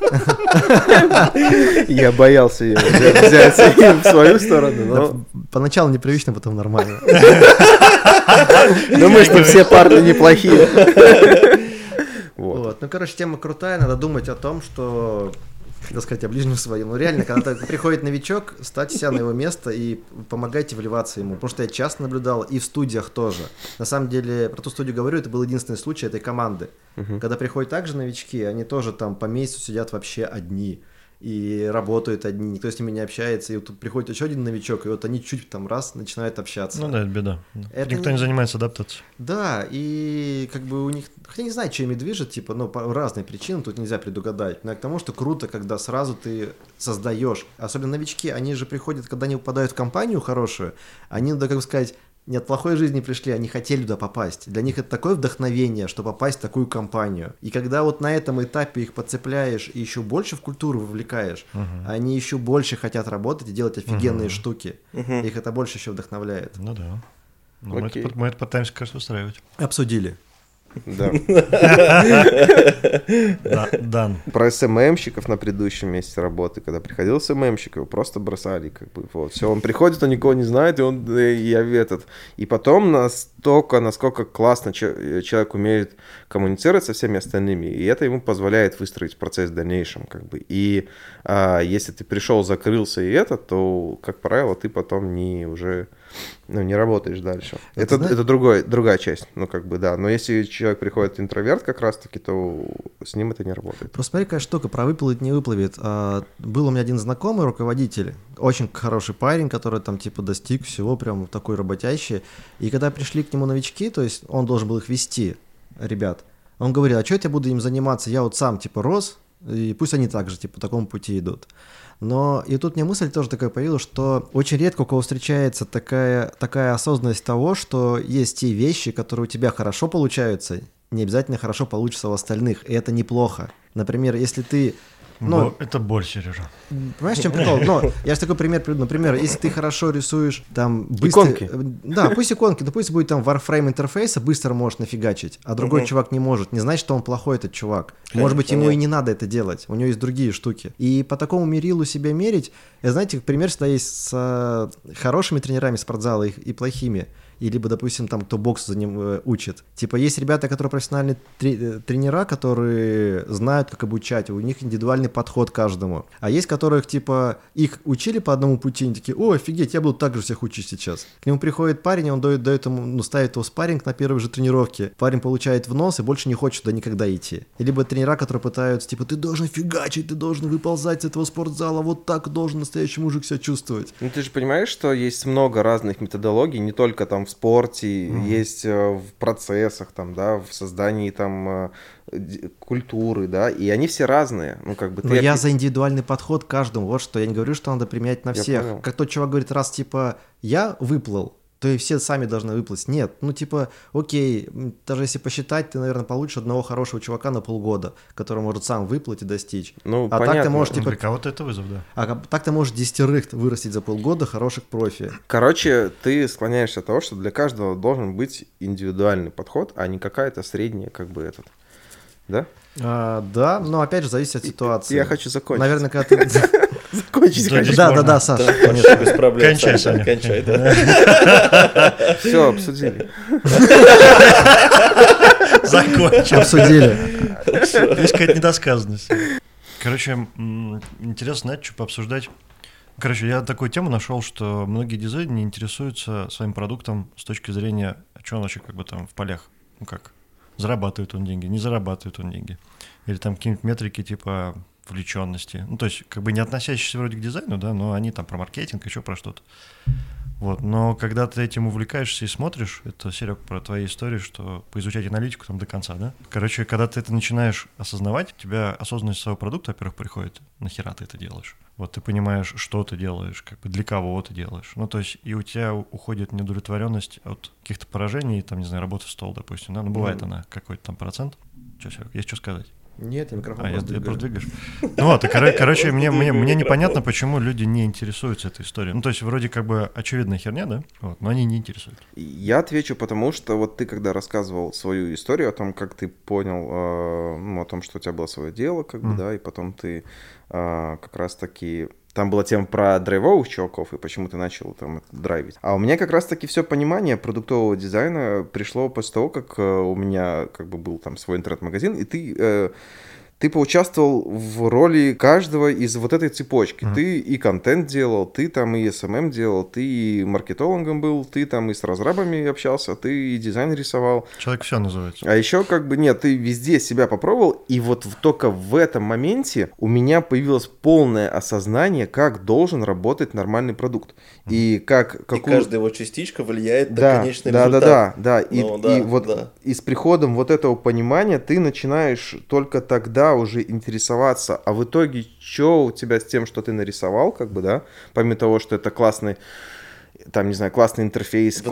S1: *laughs*
S4: Я боялся ее взять *laughs* в свою сторону, но
S1: Поначалу непривычно, потом нормально. *laughs*
S4: думаю, что все парни неплохие. Вот.
S1: Вот. Ну, короче, тема крутая, надо думать о том, что так сказать, о ближнем своем. Ну, реально, когда приходит новичок, ставьте себя на его место и помогайте вливаться ему. Потому что я часто наблюдал и в студиях тоже. На самом деле, про ту студию говорю, это был единственный случай этой команды. Когда приходят также новички, они тоже там по месяцу сидят вообще одни. И работают одни, никто с ними не общается, и вот тут приходит еще один новичок, и вот они чуть там раз начинают общаться.
S3: Ну да, это беда.
S1: Это
S3: Никто
S1: не-
S3: не занимается адаптацией.
S1: Да, и как бы у них, хотя не знаю, что ими движет, типа, ну, по разные причины, тут нельзя предугадать. Но к тому, что круто, когда сразу ты создаешь, особенно новички, они же приходят, когда они попадают в компанию хорошую, они, надо как бы сказать, не от плохой жизни пришли, они хотели туда попасть. Для них это такое вдохновение, что попасть в такую компанию. И когда вот на этом этапе их подцепляешь и еще больше в культуру вовлекаешь, они еще больше хотят работать и делать офигенные штуки. Их это больше еще вдохновляет.
S3: Ну да. Ну, мы, это, мы это пытаемся, кажется, устраивать.
S1: Обсудили.
S4: Да.
S3: Да, Дан.
S4: Про СММщиков на предыдущем месте работы, когда приходил СММщик, его просто бросали, как бы, вот, все, он приходит, он никого не знает, и он, э, я этот, и потом настолько, насколько классно че- человек умеет коммуницировать со всеми остальными, и это ему позволяет выстроить процесс в дальнейшем, как бы, и а, если ты пришел, закрылся и это, то, как правило, ты потом не уже, ну, не работаешь дальше.
S1: Ну,
S4: Это,
S1: зна-
S4: это другой, другая часть, ну, как бы, да, но если человек приходит интроверт как раз-таки, то с ним это не работает.
S1: Просто смотри, какая штука, про выплывет, не выплывет. А, был у меня один знакомый руководитель, очень хороший парень, который там типа достиг всего, прям такой работящий. И когда пришли к нему новички, то есть он должен был их вести, ребят, он говорил, а что я буду им заниматься, я вот сам типа рос, и пусть они так же, типа, по такому пути идут. Но и тут мне мысль тоже такая появилась, что очень редко у кого встречается такая, такая осознанность того, что есть те вещи, которые у тебя хорошо получаются, не обязательно хорошо получится у остальных, и это неплохо. Например, если ты... Ну,
S3: Бо- это боль, Сережа.
S1: Понимаешь, в чем прикол? Но я же такой пример приведу. Например, если ты хорошо рисуешь там быстро...
S4: Иконки.
S1: Да, пусть иконки, но пусть будет там Warframe интерфейса, быстро можешь нафигачить, а другой чувак не может. Не значит, что он плохой, этот чувак. Может быть, ему и не надо это делать. У него есть другие штуки. И по такому мерилу себя мерить, знаете, пример всегда есть с э, хорошими тренерами спортзала и, и плохими. И либо, допустим, там, кто бокс за ним э, учит. Типа, есть ребята, которые профессиональные э, тренера, которые знают, как обучать, у них индивидуальный подход к каждому. А есть, которых, типа, их учили по одному пути, они такие, о, офигеть, я буду так же всех учить сейчас. К нему приходит парень, и он дает, дает ему, ну, ставит его спарринг на первой же тренировке. Парень получает в нос и больше не хочет туда никогда идти. Либо тренера, которые пытаются, типа, ты должен фигачить, ты должен выползать с этого спортзала, вот так должен настоящий мужик себя чувствовать.
S4: Ну, ты же понимаешь, что есть много разных методологий, не только там в спорте, есть э, в процессах, там, да, в создании там э, культуры, да, и они все разные. Ну, как бы
S1: Но
S4: ты
S1: я за индивидуальный подход к каждому. Вот что. Я не говорю, что надо применять на всех. Как тот чувак говорит, раз типа я выплыл, то и все сами должны выплыть. Нет, ну типа, окей, даже если посчитать, ты, наверное, получишь одного хорошего чувака на полгода, который может сам выплыть и достичь.
S4: Ну,
S1: а так ты
S4: понятно.
S1: можешь, типа,
S3: Для кого-то это вызов, да.
S1: а так ты можешь десятерых вырастить за полгода хороших профи.
S4: Короче, ты склоняешься от того, что для каждого должен быть индивидуальный подход, а не какая-то средняя, как бы этот. Да?
S1: А, да, но опять же зависит от ситуации.
S4: Я хочу закончить.
S1: Наверное, когда ты... *laughs*
S4: Закончить
S3: Да,
S1: Да, да, да, Саша,
S2: Да,
S1: конечно.
S2: Без проблем.
S3: Кончай,
S2: Саня,
S3: Саня.
S2: Кончай, да. *laughs*
S4: Все, обсудили. *laughs*
S3: Закончил.
S1: Обсудили.
S3: Есть какая-то недосказанность. Короче, интересно, знаете, что пообсуждать. Короче, я такую тему нашел, что многие дизайнеры не интересуются своим продуктом с точки зрения, а что он вообще как бы там в полях. Ну как, зарабатывает он деньги, не зарабатывает он деньги. Или там какие-нибудь метрики типа вовлеченности. Ну, то есть, как бы не относящиеся вроде к дизайну, да, но они там про маркетинг, еще про что-то. Вот, но когда ты этим увлекаешься и смотришь, это, Серег, про твои истории, что поизучать аналитику там до конца, да? Короче, когда ты это начинаешь осознавать, у тебя осознанность своего продукта, во-первых, приходит, нахера ты это делаешь? Вот ты понимаешь, что ты делаешь, как бы для кого ты делаешь. Ну, то есть, и у тебя уходит неудовлетворенность от каких-то поражений, там, не знаю, работы в стол, допустим, да? Ну, бывает она какой-то там процент. Че, Серег, есть что сказать?
S1: Нет, я микрофон
S3: А, я,
S1: просто
S3: я просто двигаешь. Ну вот, и, коро- *laughs* короче, мне, мне, мне непонятно, почему люди не интересуются этой историей. Ну, то есть, вроде как бы очевидная херня, да? Вот, но они не интересуют.
S4: Я отвечу, потому что вот ты когда рассказывал свою историю о том, как ты понял, э, ну, о том, что у тебя было свое дело, как бы,
S3: Мгм.
S4: да, и потом ты э, как раз-таки... Там была тема про драйвовых чуваков, и почему ты начал там драйвить. А у меня как раз-таки все понимание продуктового дизайна пришло после того, как э, у меня как бы был там свой интернет-магазин, и ты... э, ты поучаствовал в роли каждого из вот этой цепочки.
S3: Мгм.
S4: Ты и контент делал, ты там и SMM делал, ты и маркетологом был, ты там и с разрабами общался, ты и дизайн рисовал.
S3: Человек все называется.
S4: А еще как бы нет, ты везде себя попробовал, и вот только в этом моменте у меня появилось полное осознание, как должен работать нормальный продукт. И как...
S2: И
S4: какую-
S2: каждая его частичка влияет
S4: да,
S2: на конечный
S4: да,
S2: результат.
S4: да, да, да. И,
S2: Ну, да,
S4: и вот
S2: да.
S4: и с приходом вот этого понимания ты начинаешь только тогда уже интересоваться, а в итоге что у тебя с тем, что ты нарисовал, как бы, да, помимо того, что это классный, там, не знаю, классный интерфейс,
S2: В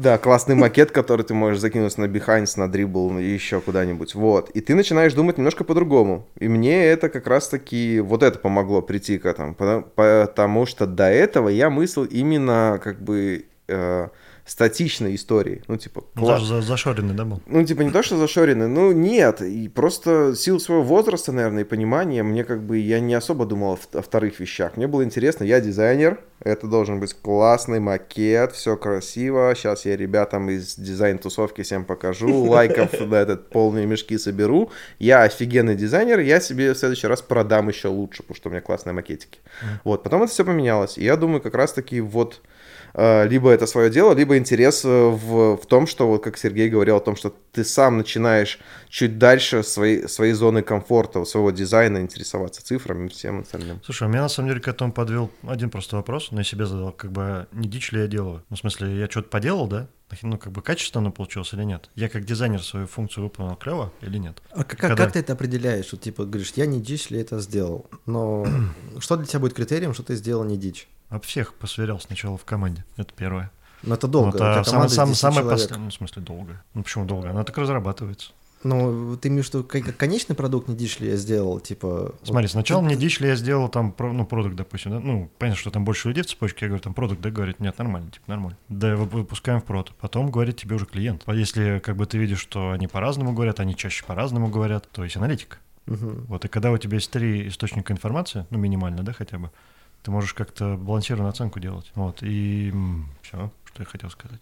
S4: да, классный макет, который ты можешь закинуть на Behance, на Dribble и еще куда-нибудь. Вот. И ты начинаешь думать немножко по-другому. И мне это как раз-таки, вот это помогло прийти к этому. Потому, потому что до этого я мыслил именно как бы э, статичной истории. Ну, типа,
S3: Ну,
S4: класс.
S3: за- за- Зашоренный, да, был?
S4: Ну, типа, не то, что зашоренный, ну, нет. И просто в силу своего возраста, наверное, и понимания, мне как бы, я не особо думал о, о вторых вещах. Мне было интересно, я дизайнер, это должен быть классный макет, все красиво. Сейчас я ребятам из дизайн-тусовки всем покажу, *laughs* лайков на этот полные мешки соберу. Я офигенный дизайнер, я себе в следующий раз продам еще лучше, потому что у меня классные макетики. Вот, потом это все поменялось. И я думаю, как раз-таки вот либо это свое дело, либо интерес э, в, в том, что, вот как Сергей говорил о том, что ты сам начинаешь чуть дальше своей, своей зоны комфорта, своего дизайна интересоваться цифрами и всем остальным.
S3: Слушай, у меня на самом деле к этому подвел один просто вопрос, но я себе задал, как бы, не дичь ли я делаю? Ну, в смысле, я что-то поделал, да? Ну, как бы качественно получилось или нет? Я как дизайнер свою функцию выполнил клево или нет?
S1: А как,
S3: Когда-
S1: как ты это определяешь? Вот, типа, говоришь, я не дичь ли это сделал? Но *clears throat* что для тебя будет критерием, что ты сделал не дичь?
S3: Об всех посверял сначала в команде. Это первое.
S1: Ну, это долго.
S3: Вот,
S1: у тебя
S3: а сам- сам-
S1: 10
S3: самое последнее, ну, в смысле, долго. Ну, почему долго? Она так разрабатывается.
S1: Ну, ты имеешь в виду, конечный продукт не дичь ли я сделал? Типа...
S3: Смотри,
S1: вот
S3: сначала
S1: ты-
S3: мне дичь ли я сделал там, ну, продукт, допустим, да? Ну, понятно, что там больше людей в цепочке, я говорю, там продукт, да, говорит, нет, нормально, типа, нормально. Да, вы- выпускаем в прод. Потом говорит тебе уже клиент. А если, как бы, ты видишь, что они по-разному говорят, они чаще по-разному говорят, то есть аналитика.
S1: Мгм.
S3: Вот, и когда у тебя есть три источника информации, ну, минимально, да, хотя бы, ты можешь как-то балансированную оценку делать. Вот, и все, что я хотел сказать.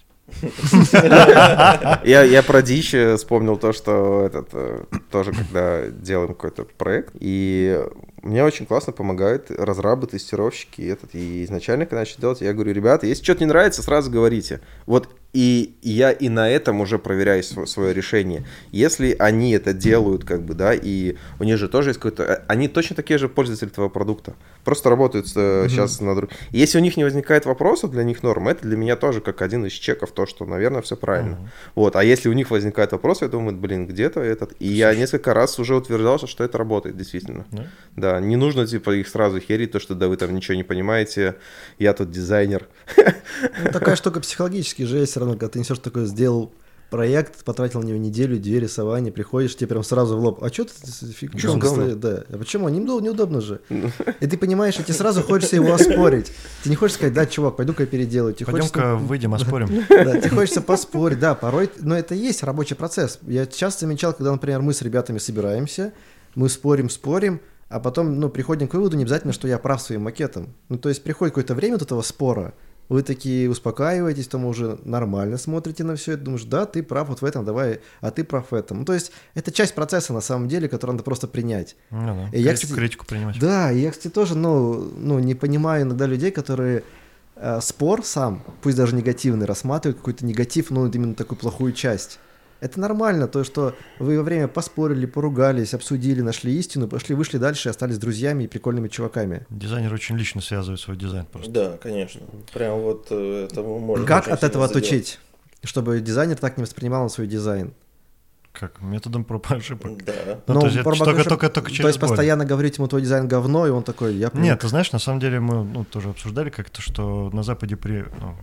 S4: Я, я про дичь э, вспомнил то, что этот э, тоже, когда делаем какой-то проект, и мне очень классно помогают разрабы, тестировщики. Этот, и изначально, когда начали делать, я говорю, ребята, если что-то не нравится, сразу говорите. Вот и я и на этом уже проверяю сво- свое решение. Если они это делают, как бы, да, и у них же тоже есть какой-то... э, Они точно такие же пользователи твоего продукта. Просто работают э, сейчас на друг... Если у них не возникает вопросов, для них норм, это для меня тоже как один из чеков, то, что, наверное, все правильно.
S3: Мгм.
S4: Вот, а если у них возникает вопрос, я думаю, блин, где-то этот... И я несколько раз уже утверждался, что это работает, действительно.
S3: Да?
S4: Да, не нужно, типа, их сразу херить, то, что да вы там ничего не понимаете, я тут дизайнер.
S1: Ну, такая штука психологически же есть все равно, когда ты несешь такой, сделал проект, потратил на него неделю, две рисования, приходишь, тебе прям сразу в лоб, а что ты фиг, стоит? Да, а почему? Неудобно, неудобно же. И ты понимаешь, и тебе сразу хочется его оспорить. Ты не хочешь сказать, да, чувак, пойду-ка я переделаю. Тебе
S3: Пойдем-ка
S1: хочется- *laughs*
S3: выйдем, оспорим.
S1: Да, тебе хочется поспорить, да, порой, но это и есть рабочий процесс. Я часто замечал, когда, например, мы с ребятами собираемся, мы спорим, спорим, а потом, ну, приходим к выводу, не обязательно, что я прав своим макетом. Ну, то есть приходит какое-то время от этого спора, вы такие успокаиваетесь, там уже нормально смотрите на все это, думаешь, да, ты прав вот в этом, давай, а ты прав в этом. Ну, то есть это часть процесса на самом деле, который надо просто принять.
S3: Ну да.
S1: И я,
S3: Критику,
S1: кстати,
S3: критику принимать.
S1: Да, и я, кстати, тоже, ну, ну не понимаю иногда людей, которые э, спор сам, пусть даже негативный, рассматривают какой-то негатив, ну, вот именно такую плохую часть. Это нормально, то, что вы во время поспорили, поругались, обсудили, нашли истину, пошли, вышли дальше, и остались друзьями и прикольными чуваками.
S3: Дизайнер очень лично связывает свой дизайн просто.
S2: Да, конечно. Прям вот э, этому можно
S1: как от этого
S2: задевать.
S1: отучить, чтобы дизайнер так не воспринимал свой дизайн?
S3: Как? Методом проб и ошибок.
S2: Да.
S3: Ну, то есть это
S1: пробок
S3: только-
S1: ошиб-
S3: только- только
S1: То
S3: через
S1: есть
S3: боль.
S1: постоянно говорить ему твой дизайн говно, и он такой, я привык».
S3: Нет, ты знаешь, на самом деле мы ну, тоже обсуждали как-то, что на Западе при, ну,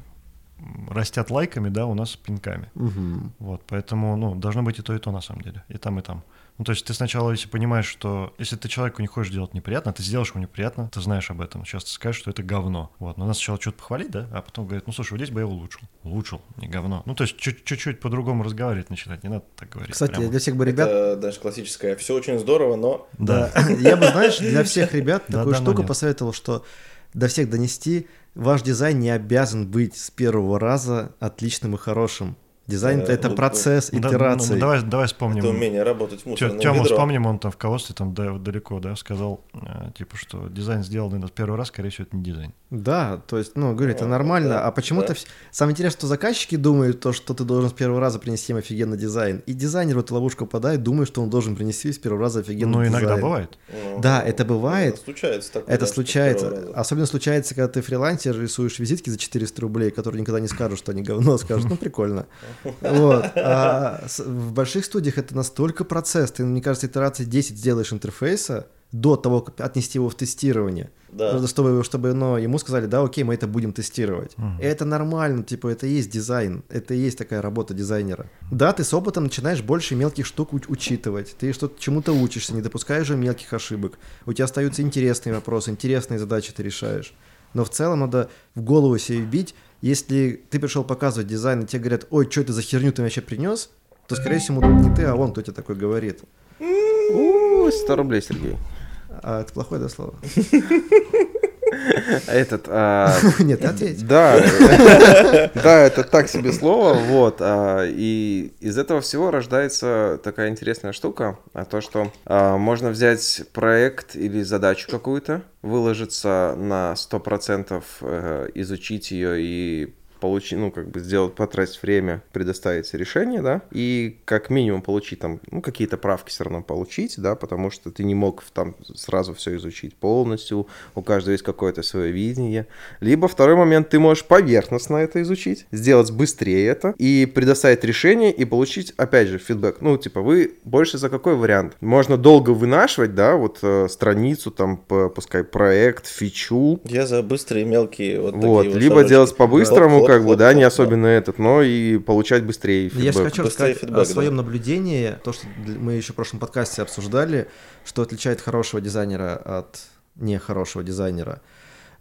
S3: растят лайками, да, у нас пинками.
S1: Мгм.
S3: Вот, поэтому, ну, должно быть и то, и то на самом деле. И там, и там. Ну, то есть ты сначала, если понимаешь, что если ты человеку не хочешь делать неприятно, ты сделаешь ему неприятно, ты знаешь об этом. Сейчас ты скажешь, что это говно. Вот, но надо сначала что-то похвалить, да, а потом говорит, ну, слушай, вот здесь бы я улучшил. Улучшил, не говно. Ну, то есть чуть- чуть-чуть по-другому разговаривать начинать, не надо так говорить.
S1: Кстати,
S3: прямо.
S1: для всех бы ребят,
S2: Это даже классическое. Все очень здорово, но
S3: Да. *laughs*
S1: Я бы, знаешь, для *laughs* всех ребят такую штуку посоветовал, что до всех донести, ваш дизайн не обязан быть с первого раза отличным и хорошим. Дизайн
S2: Да,
S1: это
S2: ну,
S1: процесс
S3: Ну, да,
S1: итераций.
S3: ну, давай, давай вспомним.
S2: Это умение работать в мусорном
S3: Тёму
S2: ведро.
S3: вспомним, он там в Ководстве там да, далеко, да, сказал, э, типа, что дизайн сделанный на первый раз, скорее всего, это не дизайн.
S1: Да, то есть, ну, говорю, это
S2: Ну,
S1: нормально.
S2: да,
S1: а почему-то
S2: да.
S1: самое интересное, что заказчики думают то, что ты должен с первого раза принести им офигенный дизайн. И дизайнер в эту ловушку попадает, думает, что он должен принести с первого раза офигенный
S3: Ну,
S1: дизайн.
S3: иногда бывает.
S2: Ну,
S1: Да, это бывает.
S2: это случается такое.
S1: Это
S2: да,
S1: случается. Особенно случается, когда ты фрилансер, рисуешь визитки за 400 рублей, которые никогда не скажут, что они говно, скажут, ну, прикольно. Вот. А в больших студиях это настолько процесс. Ты, мне кажется, итерации 10 сделаешь интерфейса до того, как отнести его в тестирование.
S2: Да.
S1: Просто Чтобы, чтобы ну, ему сказали, да, окей, мы это будем тестировать. И это нормально, типа, это и есть дизайн, это и есть такая работа дизайнера. Да, ты с опытом начинаешь больше мелких штук уч- учитывать, ты что-то чему-то учишься, не допускаешь же мелких ошибок. У тебя остаются интересные вопросы, интересные задачи ты решаешь. Но в целом надо в голову себе бить, если ты пришел показывать дизайн, и тебе говорят, ой, что это за херню ты вообще принес, то, скорее всего, не ты, а он, кто тебе такой говорит.
S4: У, 100 рублей, Сергей.
S1: А это плохое, да, слово? *laughs*
S4: Этот, а, *laughs*
S1: Нет, ответь.
S4: Да, *laughs* да, это так себе слово, вот, а, и из этого всего рождается такая интересная штука, а то, что можно взять проект или задачу какую-то, выложиться на 100%, э, изучить ее и получить, ну, как бы сделать, потратить время, предоставить решение, да, и как минимум получить там, ну, какие-то правки все равно получить, да, потому что ты не мог там сразу все изучить полностью, у каждого есть какое-то свое видение. Либо второй момент, ты можешь поверхностно это изучить, сделать быстрее это и предоставить решение и получить, опять же, фидбэк. Ну, типа, вы больше за какой вариант? Можно долго вынашивать, да, вот э, страницу, там, пускай проект, фичу,
S2: Я за быстрые мелкие вот такие
S4: вот,
S2: вот
S4: либо делать по-быстрому, Как бы,
S2: хлоп,
S4: да, не
S2: хлоп,
S4: особенно этот, но и получать быстрее
S1: Ну, Я же
S4: фидбэк.
S1: хочу
S2: Быстрее
S1: рассказать
S2: фидбэк,
S1: о своем
S2: да.
S1: наблюдении, то, что мы еще в прошлом подкасте обсуждали, что отличает хорошего дизайнера от нехорошего дизайнера.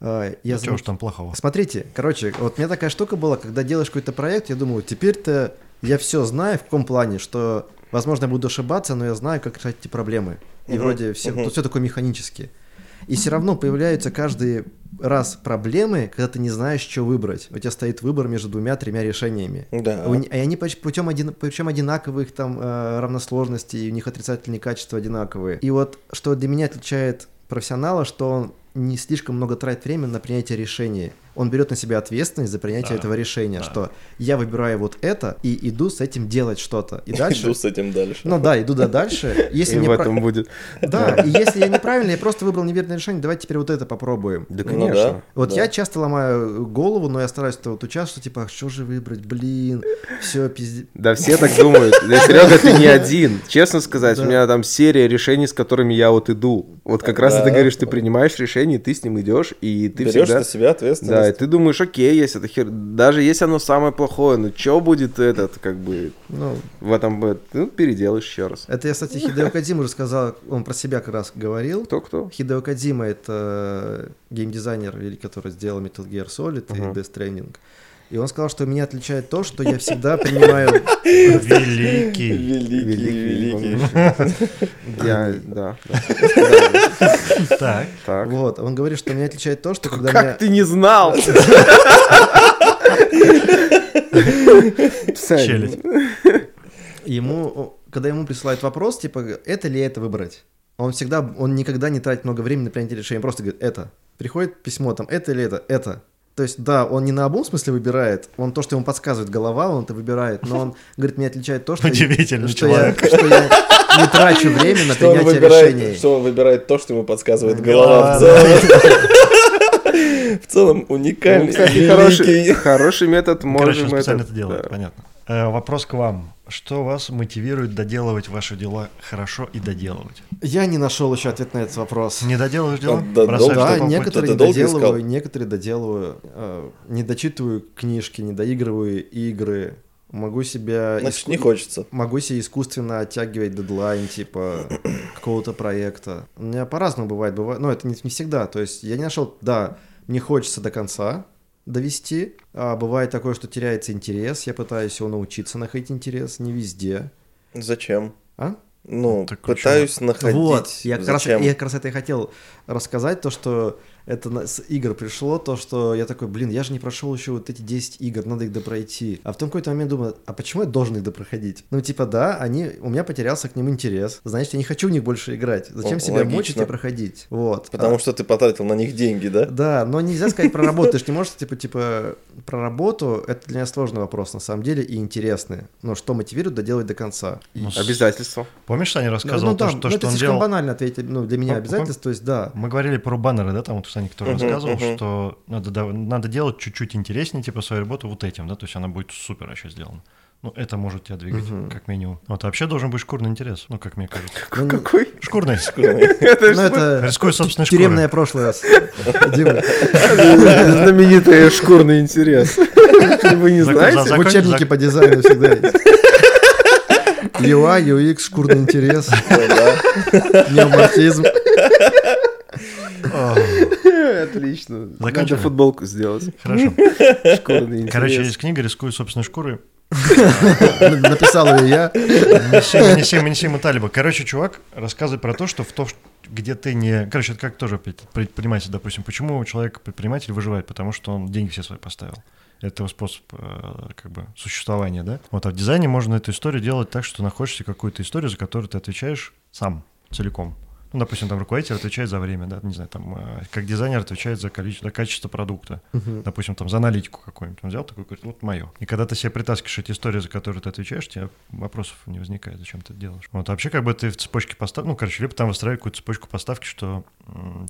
S1: А, Я
S3: Чего
S1: зам-
S3: уж там плохого?
S1: Смотрите, короче, вот у меня такая штука была, когда делаешь какой-то проект, я думаю, теперь-то я все знаю в каком плане, что, возможно, я буду ошибаться, но я знаю, как решать эти проблемы. И
S2: Мгм,
S1: вроде все,
S2: мгм.
S1: все такое механически. И все равно появляются каждый раз проблемы, когда ты не знаешь, что выбрать. У тебя стоит выбор между двумя-тремя решениями.
S2: Да.
S1: И они путем один, причем одинаковых там э, и у них отрицательные качества одинаковые. И вот что для меня отличает профессионала, что он не слишком много тратит время на принятие решений. Он берет на себя ответственность за принятие
S3: Да,
S1: этого решения,
S3: да.
S1: что я выбираю вот это и иду с этим делать что-то. И *laughs* дальше...
S2: Иду с этим дальше.
S1: Ну да, иду да дальше. *laughs* Если
S4: И в этом будет. *laughs*
S1: Да, и если я неправильно, я просто выбрал неверное решение, давайте теперь вот это попробуем.
S4: Да,
S2: Ну
S4: конечно.
S1: Вот я часто ломаю голову, но я стараюсь вот участвовать, типа, а что же выбрать, блин, все, пиздец.
S4: Да все так думают. Серега, ты не один. Честно сказать, у меня там серия решений, с которыми я вот иду. Вот как раз
S2: Да.
S4: ты говоришь, ты принимаешь решение, ты с ним идешь, и ты
S2: Берешь
S4: всегда...
S2: на себя
S4: Да, и
S2: ответственность.
S4: ты думаешь, окей, если это хер... Даже если оно самое плохое, ну что будет этот, как бы,
S1: Ну,
S4: в этом... э, Ну, переделаешь еще раз.
S1: это я, кстати, Хидео Кадзима уже сказал, он про себя как раз говорил.
S4: Кто-кто?
S1: Хидео Кадзима — это геймдизайнер, великий, который сделал Metal Gear Solid
S4: Мгм.
S1: и Death Stranding. И он сказал, что меня отличает то, что я всегда принимаю...
S3: Великий.
S2: Великий, великий. *laughs*
S4: Я, да. *laughs*
S3: Так.
S4: Так.
S1: Вот, он говорит, что меня отличает то, что когда меня...
S4: Как ты не знал? *laughs*
S3: Челюсть.
S1: Ему, когда ему присылают вопрос, типа, это ли это выбрать, он всегда, он никогда не тратит много времени на принятие решения, просто говорит, это. Приходит письмо, там, это или это, это. То есть, да, он не на обум смысле выбирает, он то, что ему подсказывает голова, он это выбирает, но он, говорит, меня отличает то, что,
S3: Удивительный
S1: что, я,
S3: человек.
S1: что я не трачу время на *laughs*
S2: Что
S1: принятие
S2: выбирает,
S1: решений.
S2: что он выбирает то, что ему подсказывает
S3: Голова. *laughs*
S2: В целом,
S4: Ну,
S2: уникальный,
S4: кстати, хороший, хороший метод,
S3: Короче,
S4: можем
S3: он специально
S4: этот,
S3: это делает,
S4: да.
S3: понятно. Э, вопрос к вам. Что вас мотивирует доделывать ваши дела хорошо и доделывать?
S1: Я не нашел еще ответ на этот вопрос.
S3: Не доделываешь дела?
S2: Да,
S3: Бросаешь
S1: Да, некоторые доделываю,
S2: искал?
S1: некоторые доделываю. э, Не дочитываю книжки, не доигрываю игры. Могу себя...
S2: Значит,
S1: иску-
S2: не хочется.
S1: Могу себе искусственно оттягивать дедлайн, типа, *clears throat* какого-то проекта. У меня по-разному бывает. бывает ну, это не, не всегда. То есть я не нашел... Да, мне хочется до конца довести. А бывает такое, что теряется интерес. Я пытаюсь его научиться находить интерес. Не везде.
S2: Зачем?
S1: А?
S2: Ну,
S3: Так почему?
S2: пытаюсь находить.
S1: Вот, я как, раз, я как раз это и хотел рассказать, то, что это с игр пришло, то, что я такой, блин, я же не прошел еще вот эти 10 игр, надо их допройти. А в том какой-то момент думаю, а почему я должен их допроходить? Ну, типа, да, они, у меня потерялся к ним интерес. Значит, я не хочу в них больше играть. Зачем
S2: О,
S1: себя
S2: логично.
S1: мучить и проходить? Вот.
S2: Потому
S1: А-
S2: что ты потратил на них деньги, да?
S1: Да, но нельзя сказать про работу. Ты же не можешь, типа, типа, про работу. Это для меня сложный вопрос, на самом деле, и интересный. Но что мотивирует доделать до конца?
S3: Ну,
S4: Обязательства.
S3: Помнишь, Саня
S1: Ну,
S3: рассказывал
S1: ну
S3: то,
S1: да,
S3: что,
S1: ну,
S3: то,
S1: это
S3: что он
S1: слишком
S3: делал?
S1: банально ответить, ну, для меня обязательств, то есть, да.
S3: Мы говорили про баннеры, да, там вот Саня, который
S2: Мгм,
S3: рассказывал,
S2: мгм.
S3: что надо, да- надо делать чуть-чуть интереснее, типа, свою работу вот этим, да, то есть она будет супер еще сделана. Ну, это может тебя двигать,
S1: Мгм.
S3: как минимум. Вот а вообще должен быть шкурный интерес, ну, как мне кажется. *laughs*
S4: Какой?
S3: Шкурный. *laughs*
S4: Это
S1: Ну, это
S3: Рискуя собственной
S1: тюремное
S3: шкурой.
S1: прошлое. *laughs* Дима,
S4: знаменитый шкурный интерес. Вы не знаете?
S1: в учебнике по дизайну всегда есть. UI, UX, шкурный интерес, неоморфизм. *laughs*
S4: Отлично. Надо футболку сделать.
S3: Хорошо.
S4: Шкурный интерес.
S3: Короче, есть книга «Рискуя собственной шкурой». *laughs*
S1: Написал ее я.
S3: Нисима, Нисима, Нисима Талиба. Короче, чувак рассказывает про то, что в том, где ты не... Короче, это как тоже предприниматель, допустим. Почему человек, предприниматель, выживает? Потому что он деньги все свои поставил. Это его способ э, как бы существования, да? Вот, а в дизайне можно эту историю делать так, что находишь себе какую-то историю, за которую ты отвечаешь сам, целиком. Ну, допустим, там руководитель отвечает за время, да, не знаю, там, э, как дизайнер отвечает за количество, за качество продукта, допустим, там, за аналитику какую-нибудь. Он взял такой, говорит, вот мое. И когда ты себе притаскиваешь эти истории, за которые ты отвечаешь, у тебя вопросов не возникает, зачем ты это делаешь. Вот, а вообще, как бы ты в цепочке поставки, ну, короче, либо там выстраивай какую-то цепочку поставки, что,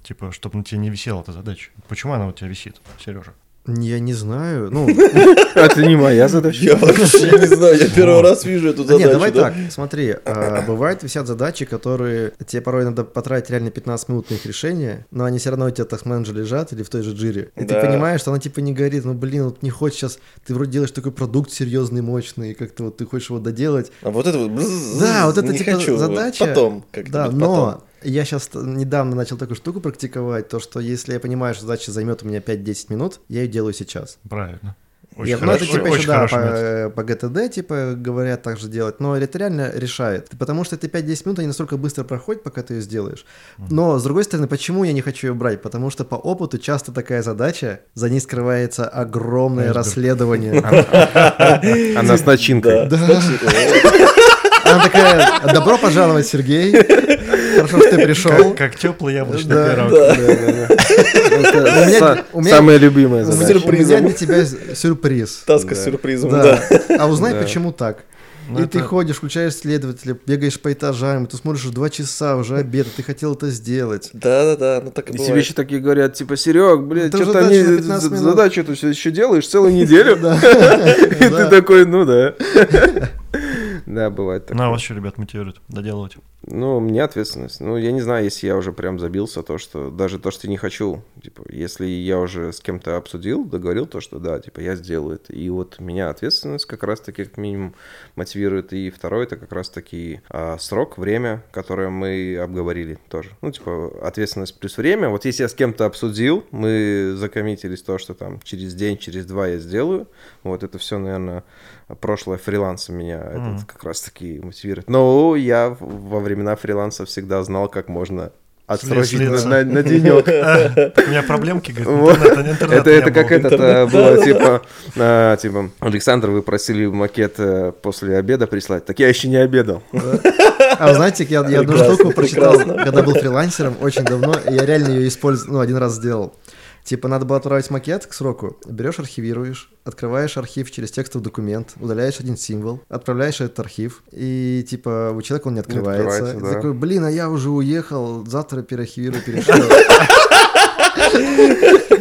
S3: типа, чтобы на тебе не висела эта задача. Почему она у тебя висит, Сережа?
S1: Я не знаю. Ну, *laughs*
S4: Это не моя задача.
S2: Я вообще не знаю, я первый раз вижу эту
S1: Да Нет,
S2: задачу.
S1: давай
S2: да?
S1: так, смотри, а, *clears throat* бывают висят задачи, которые тебе порой надо потратить реально 15 минут на их решение, но они все равно у тебя так менеджер лежат или в той же джире. И ты понимаешь, что она типа не горит, ну блин, вот не хочешь сейчас, ты вроде делаешь такой продукт серьезный, мощный, и как-то вот ты хочешь его доделать.
S2: А вот это вот...
S1: Да, вот это типа задача.
S2: Потом, как
S1: Да, но я сейчас недавно начал такую штуку практиковать, то что если я понимаю, что задача займет у меня 5-10 минут, я ее делаю сейчас.
S3: Правильно.
S1: Я, ну,
S3: хорошо-
S1: это типа
S3: очень
S1: еще, да, по,
S3: метод.
S1: по ГТД, типа, говорят так же делать, но это реально решает. Потому что эти 5-10 минут, они настолько быстро проходят, пока ты ее сделаешь. Но, с другой стороны, почему я не хочу ее брать? Потому что по опыту часто такая задача, за ней скрывается огромное
S3: Айсберг.
S1: расследование. *laughs*
S4: Она с начинкой.
S1: Она такая, добро пожаловать, Сергей. Хорошо, что ты пришел.
S3: Как, как теплый яблочный
S1: Да,
S3: пирог.
S1: У меня-
S4: са-
S1: у меня-
S4: Самая любимая
S1: У меня, у для тебя сюрприз.
S2: Таска с сюрпризом,
S1: Да.
S2: да.
S1: А узнай,
S4: Да.
S1: почему так.
S3: Ну,
S1: и ты
S3: это-
S1: ходишь, включаешь следователя, бегаешь по этажам, и ты смотришь уже два часа, уже обед, и ты хотел это сделать.
S2: Да-да-да, ну так и
S4: И тебе
S2: бывает.
S4: еще такие говорят, типа, Серег, они
S1: на 15 минут».
S4: задачу эту все еще делаешь целую *laughs* неделю. *laughs* И
S1: Да.
S4: ты такой, ну да. *laughs* Да, бывает
S3: Ну, а
S4: такое.
S3: вас что, ребят, мотивирует доделывать?
S4: Ну, мне ответственность. Ну, я не знаю, если я уже прям забился, то, что даже то, что не хочу, типа, если я уже с кем-то обсудил, договорил то, что да, типа, я сделаю это. И вот меня ответственность как раз-таки как минимум мотивирует. И второе, это как раз-таки а, срок, время, которое мы обговорили тоже. Ну, типа, ответственность плюс время. Вот если я с кем-то обсудил, мы закоммитились то, что там через день, через два я сделаю. Вот это все, наверное, прошлое фриланса меня
S3: Мгм.
S4: этот как раз-таки мотивирует. Но я во времена фриланса всегда знал, как можно отсрочить на,
S3: Слиться.
S4: на, на денек. *laughs*
S3: А, так У меня проблемки, говорит,
S4: Это, это как это а, было, типа, а, типа, Александр, вы просили макет э, после обеда прислать. Так я еще не обедал.
S1: А вы знаете, я, я одну штуку прочитал, когда был фрилансером, очень давно, и я реально ее использовал, ну, один раз сделал. Типа, надо было отправить макет к сроку, берешь, архивируешь, открываешь архив через текстовый документ, удаляешь один символ, отправляешь этот архив, и, типа, у человека он не открывается.
S4: открывается,
S1: И
S4: да.
S1: такой, блин, а я уже уехал, завтра переархивирую, перешлю. *laughs*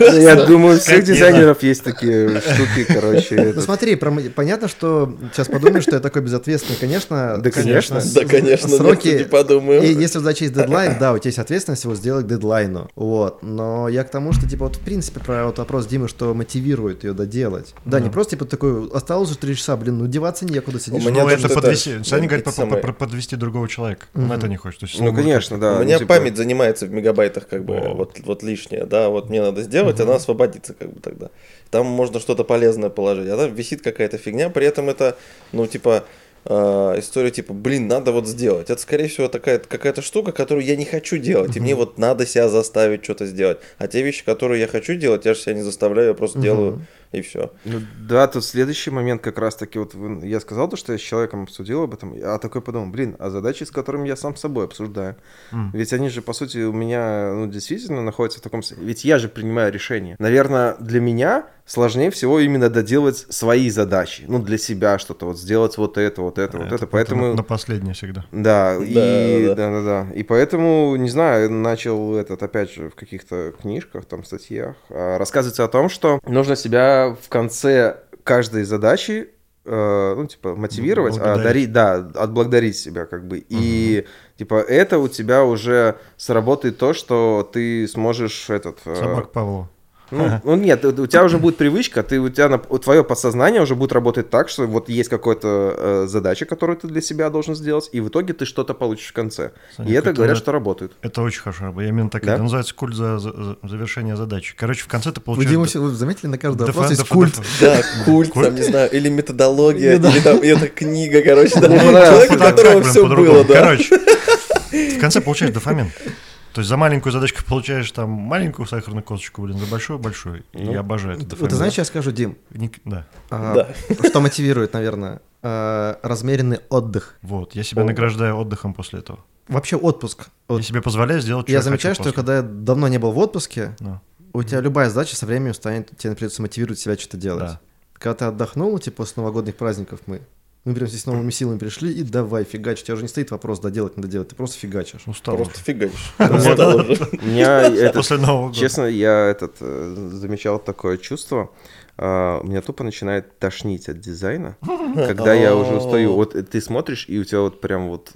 S4: Я думаю, у всех дизайнеров есть такие штуки, короче.
S1: Ну смотри, понятно, что сейчас подумаешь, что я такой безответственный. Конечно,
S4: Да, конечно.
S2: Да, конечно,
S1: сроки...
S2: подумаем.
S1: И если задача есть дедлайн, да, у тебя есть ответственность его сделать к дедлайну. Вот. Но я к тому, что, типа, вот в принципе, про вот вопрос Димы, что мотивирует ее доделать. Да, не просто, типа, такой, осталось уже три часа, блин, ну деваться некуда сидишь.
S2: У меня
S3: Ну, это подвести. Саня говорит, про подвести другого человека. Он это не хочет.
S4: Ну,
S3: может,
S4: конечно, да.
S2: У меня
S4: ну, типа,
S2: память занимается в мегабайтах, как бы, вот, вот лишняя, да, вот мне надо сделать, она освободится, как бы тогда. Там можно что-то полезное положить, а там висит какая-то фигня, при этом это, ну, типа, э, историю типа, блин, надо вот сделать. Это, скорее всего, такая какая-то штука, которую я не хочу делать, и мне вот надо себя заставить что-то сделать. А те вещи, которые я хочу делать, я же себя не заставляю, я просто делаю, и все.
S4: Ну, да, тут следующий момент как раз-таки, вот я сказал то, что я с человеком обсудил об этом, а такой подумал, блин, а задачи, с которыми я сам с собой обсуждаю.
S3: М.
S4: Ведь они же, по сути, у меня, ну, действительно находятся в таком... Ведь я же принимаю решение. Наверное, для меня сложнее всего именно доделать свои задачи. Ну, для себя что-то, вот сделать вот это, вот это, вот это. Поэтому...
S3: На, на последнее всегда.
S4: Да, и
S2: да.
S4: да, да, да. И поэтому, не знаю, начал этот, опять же, в каких-то книжках, там, статьях, а, рассказывается о том, что нужно себя в конце каждой задачи, э, ну, типа, мотивировать, а, дарить, да, отблагодарить себя, как бы. И, типа, это у тебя уже сработает то, что ты сможешь этот... э,
S3: Собак Павлова.
S4: Ну, ну, нет, у тебя уже будет привычка, ты, у тебя твое подсознание уже будет работать так, что вот есть какая-то э, задача, которую ты для себя должен сделать, и в итоге ты что-то получишь в конце.
S3: Саня,
S4: и это
S3: это
S4: говорят, что работает.
S3: Это очень хорошо. Я именно так
S4: Да?
S3: это называется культ за, за- за завершение задачи. Короче, в конце ты
S1: Вы,
S3: получаешь...
S1: Дима, всё- вы заметили, на каждый
S3: ДФ,
S1: вопрос есть культ.
S2: Да, культ, там, не знаю, или методология,
S1: Да.
S2: или там, и это книга, короче, да.
S4: Ну,
S2: Человек, у которого все было, да.
S3: Короче, в конце получаешь дофамин. То есть за маленькую задачку получаешь там маленькую сахарную косточку, блин, за большую большую. И я обожаю этот
S1: Вот ты знаешь, я скажу, Дим,
S3: Ник- Да.
S1: а, что мотивирует, наверное, а, размеренный отдых.
S3: Вот, я себя награждаю отдыхом после этого.
S1: Вообще отпуск. Вот
S3: Я себе позволяю сделать, что
S1: я замечаю, что
S3: после.
S1: когда я давно не был в отпуске,
S3: Ну,
S1: у тебя любая задача со временем станет, тебе придется мотивировать себя что-то делать.
S3: Да.
S1: Когда ты отдохнул, типа после новогодних праздников мы, мы прям здесь с новыми силами пришли и давай фигачь. У тебя уже не стоит вопрос, да делать, надо делать, ты просто фигачишь.
S3: устал
S2: Просто
S3: уже.
S2: фигачишь. *laughs* Устал уже. *laughs*
S4: У меня
S3: После Нового года.
S4: честно, я этот э, замечал такое чувство. а, Меня тупо начинает тошнить от дизайна, *laughs* когда я уже устаю. Вот ты смотришь, и у тебя вот прям вот...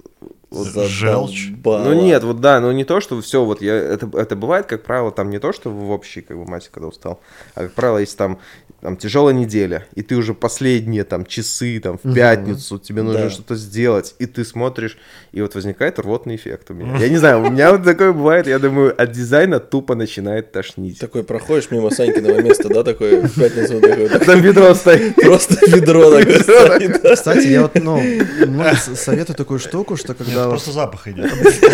S4: вот
S3: Желчь.
S4: Ну нет, вот да, ну не то, что все, вот я, это, это бывает, как правило, там не то, что в общей, как бы, массе, когда устал, а, как правило, если там, там тяжелая неделя, и ты уже последние там часы, там, в пятницу, тебе нужно
S2: Да.
S4: что-то сделать, и ты смотришь, и вот возникает рвотный эффект у меня. Я не знаю, у меня вот такое бывает, я думаю, от дизайна тупо начинает тошнить.
S2: Такой проходишь мимо Санькиного места, да, такой в пятницу такой,
S4: Там ведро стоит.
S2: просто ведро такое стоит.
S1: Кстати, я вот, ну, советую такую штуку, что когда
S3: просто запах идет.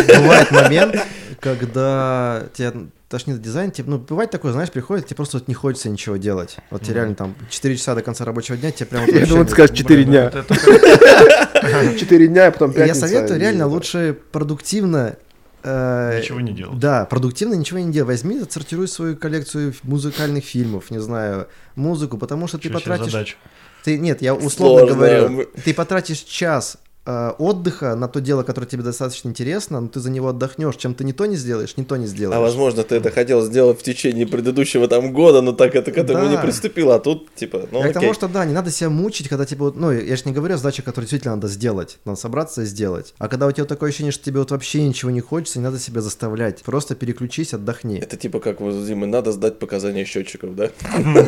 S1: бывает момент, когда тебя тошнит от дизайна, типа, ну, бывает такое, знаешь, приходит, тебе просто вот не хочется ничего делать. Вот тебе реально там 4 часа до конца рабочего дня, тебе прям вот *laughs*
S4: Я думал, ты скажешь 4
S3: Блин,
S4: дня.
S3: это- это- *laughs*
S4: 4 дня, а потом
S1: Я советую реально лучше продуктивно... э,
S3: Ничего не делать.
S1: Да, продуктивно ничего не делай. Возьми, отсортируй свою коллекцию музыкальных фильмов, не знаю, музыку, потому что ты потратишь... Ты, нет, я условно
S2: Сложно.
S1: говорю, ты потратишь час отдыха на то дело, которое тебе достаточно интересно, но ты за него отдохнешь. Чем ты не то не сделаешь, не то не сделаешь.
S2: А возможно, ты это хотел сделать в течение предыдущего там года, но так это к этому
S1: Да.
S2: не приступил, а тут типа, ну
S1: Я к
S2: окей.
S1: тому, что да, не надо себя мучить, когда вот, ну, я же не говорю о задачах, которые действительно надо сделать, надо собраться и сделать. А когда у тебя вот такое ощущение, что тебе вот вообще ничего не хочется, не надо себя заставлять. Просто переключись, отдохни.
S2: Это типа как вот Димой, надо сдать показания счетчиков, да?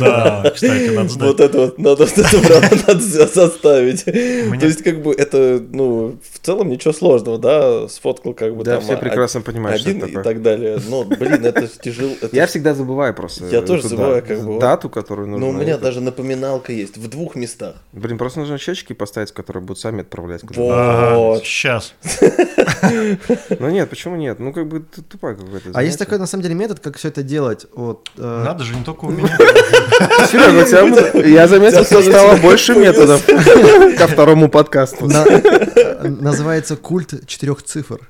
S3: Да, кстати, надо
S2: Вот
S3: знать.
S2: это вот, надо вот *laughs* заставить. То есть как бы это, ну, в целом ничего сложного, да, сфоткал как бы
S4: Да,
S2: там
S4: все
S2: а-
S4: прекрасно понимают, что
S2: один
S4: это
S2: и
S4: такое.
S2: так далее. Но, блин, это тяжело. это
S4: Я всегда забываю просто.
S2: Я тоже забываю, как бы.
S4: Дату, которую нужно.
S2: Но у меня
S4: это.
S2: даже напоминалка есть в двух местах.
S4: Блин, просто нужно счетчики поставить, которые будут сами отправлять. куда
S2: Вот.
S3: Сейчас. *laughs*
S4: Ну нет, почему нет? Ну как бы тупая какая-то.
S1: А есть такой, на самом деле, метод, как все это делать. Вот, э,
S3: Надо же, не только у *laughs* меня.
S4: Серега, *laughs* я заметил, что стало больше методов ко второму подкасту.
S1: на- называется культ четырех цифр.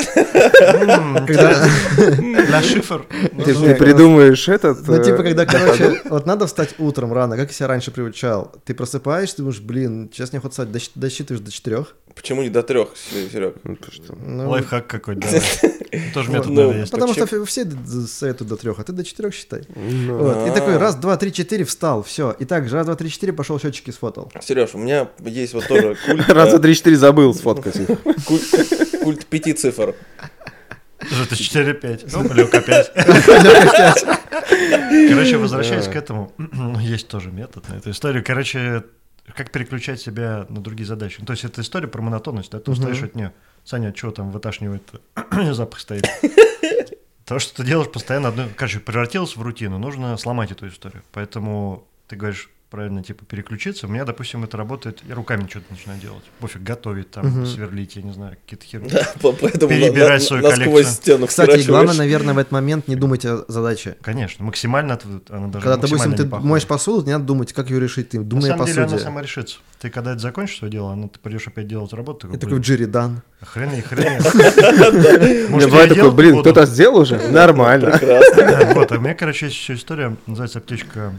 S3: Для шифр.
S4: Ты же не придумаешь этот...
S1: Ну,
S4: э,
S1: типа, когда, короче, вот надо встать утром рано, как я себя раньше приучал. Ты просыпаешься, думаешь, блин, сейчас не охота встать, досчит- досчитываешь до четырех.
S2: Почему не до трех, Серег?
S4: ну?
S1: Ну,
S3: Лайфхак какой-то. да. Тоже метод,
S2: Ну,
S3: наверное, есть.
S1: Потому что все советуют до трех, а ты до четырех считай. И
S2: А.
S1: такой раз, два, три, четыре, встал, все. И так, раз, два, три, четыре, пошел счетчики сфотал.
S2: Сереж, у меня есть вот тоже культ, *laughs*
S4: Раз,
S2: э,
S4: два, три, четыре забыл сфоткать их.
S2: культ, пяти цифр.
S3: Это 4-5. Ну, Люк опять. *laughs* Короче, возвращаясь к этому, *clears throat* есть тоже метод на эту историю. Короче, как переключать себя на другие задачи. Ну, то есть это история про монотонность, да, ты устаешь от нее. Саня, что там выташнивает, *clears throat* запах стоит. То, что ты делаешь постоянно одно... Короче, превратилось в рутину, нужно сломать эту историю. Поэтому ты говоришь, правильно, типа, переключиться. У меня, допустим, это работает, я руками что-то начинаю делать. Пофиг, готовить там, сверлить, я не знаю, какие-то херни.
S2: Да, по- поэтому на-
S3: Перебирать
S2: на-
S3: свою
S2: насквозь
S3: коллекцию.
S2: стену
S1: Кстати, главное, наверное, в этот момент не думать о задаче.
S3: Конечно, максимально, она даже
S1: Когда, допустим, ты
S3: не похожа.
S1: моешь посуду, не надо думать, как ее решить. Ты
S3: На
S1: думай о
S3: самом деле она
S1: посуде.
S3: сама решится. Ты когда это закончишь свое дело, она, ты придешь опять делать работу.
S1: И
S3: такой,
S1: такой
S3: блин,
S1: Джерри Дан.
S3: хрен и хрен. *laughs*
S4: Меня бывает такой, блин, кто-то сделал уже? Нормально.
S3: Вот, а у меня, короче, есть еще история, называется аптечка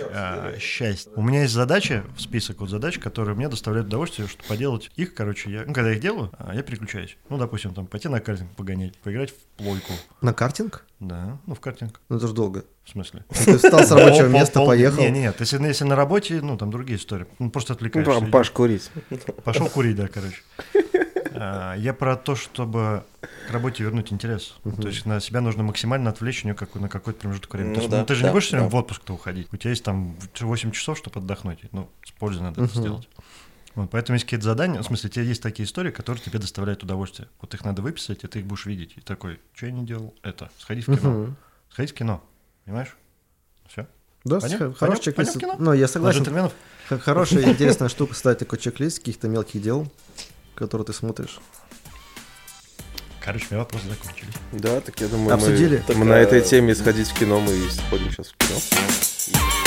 S3: а, счастья. У меня есть задачи, в список вот задач, которые мне доставляют удовольствие, что поделать их, короче, я, ну, когда их делаю, а, я переключаюсь. Ну, допустим, там, пойти на картинг погонять, поиграть в плойку.
S1: На картинг?
S3: Да, ну, в картинг,
S1: Ну это же долго.
S3: в смысле.
S1: Ты встал с рабочего места, поехал.
S3: Не, не, нет, если, если на работе, ну, там другие истории. Ну, просто
S4: Ну,
S3: отвлекаешься.
S4: там, Паш, курить.
S3: Пошел курить, да, короче. А, Я про то, чтобы к работе вернуть интерес. Ну, То есть на себя нужно максимально отвлечь у нее как, на какой-то промежуток времени.
S2: Ну
S3: То есть,
S2: да,
S3: ну, ты же
S2: да,
S3: не будешь все время
S2: да.
S3: в отпуск-то уходить. У тебя есть там 8 часов, чтобы отдохнуть. Ну, с пользой надо это сделать. Вот, поэтому есть какие-то задания, в смысле, у тебя есть такие истории, которые тебе доставляют удовольствие. Вот их надо выписать, и ты их будешь видеть. И такой, что я не делал? Это, сходить в кино.
S1: Мгм.
S3: Сходить в кино, понимаешь? Все.
S1: Да, х- хороший чек-лист. Ну, я согласен. Хорошая, интересная штука, кстати, такой чек-лист каких-то мелких дел, которые ты смотришь.
S3: Короче, у меня вопросы закончились.
S4: Да, так я думаю, мы-
S1: Обсудили?
S4: мы, на этой
S2: Такая-
S4: теме сходить в кино, мы сходим сейчас в кино.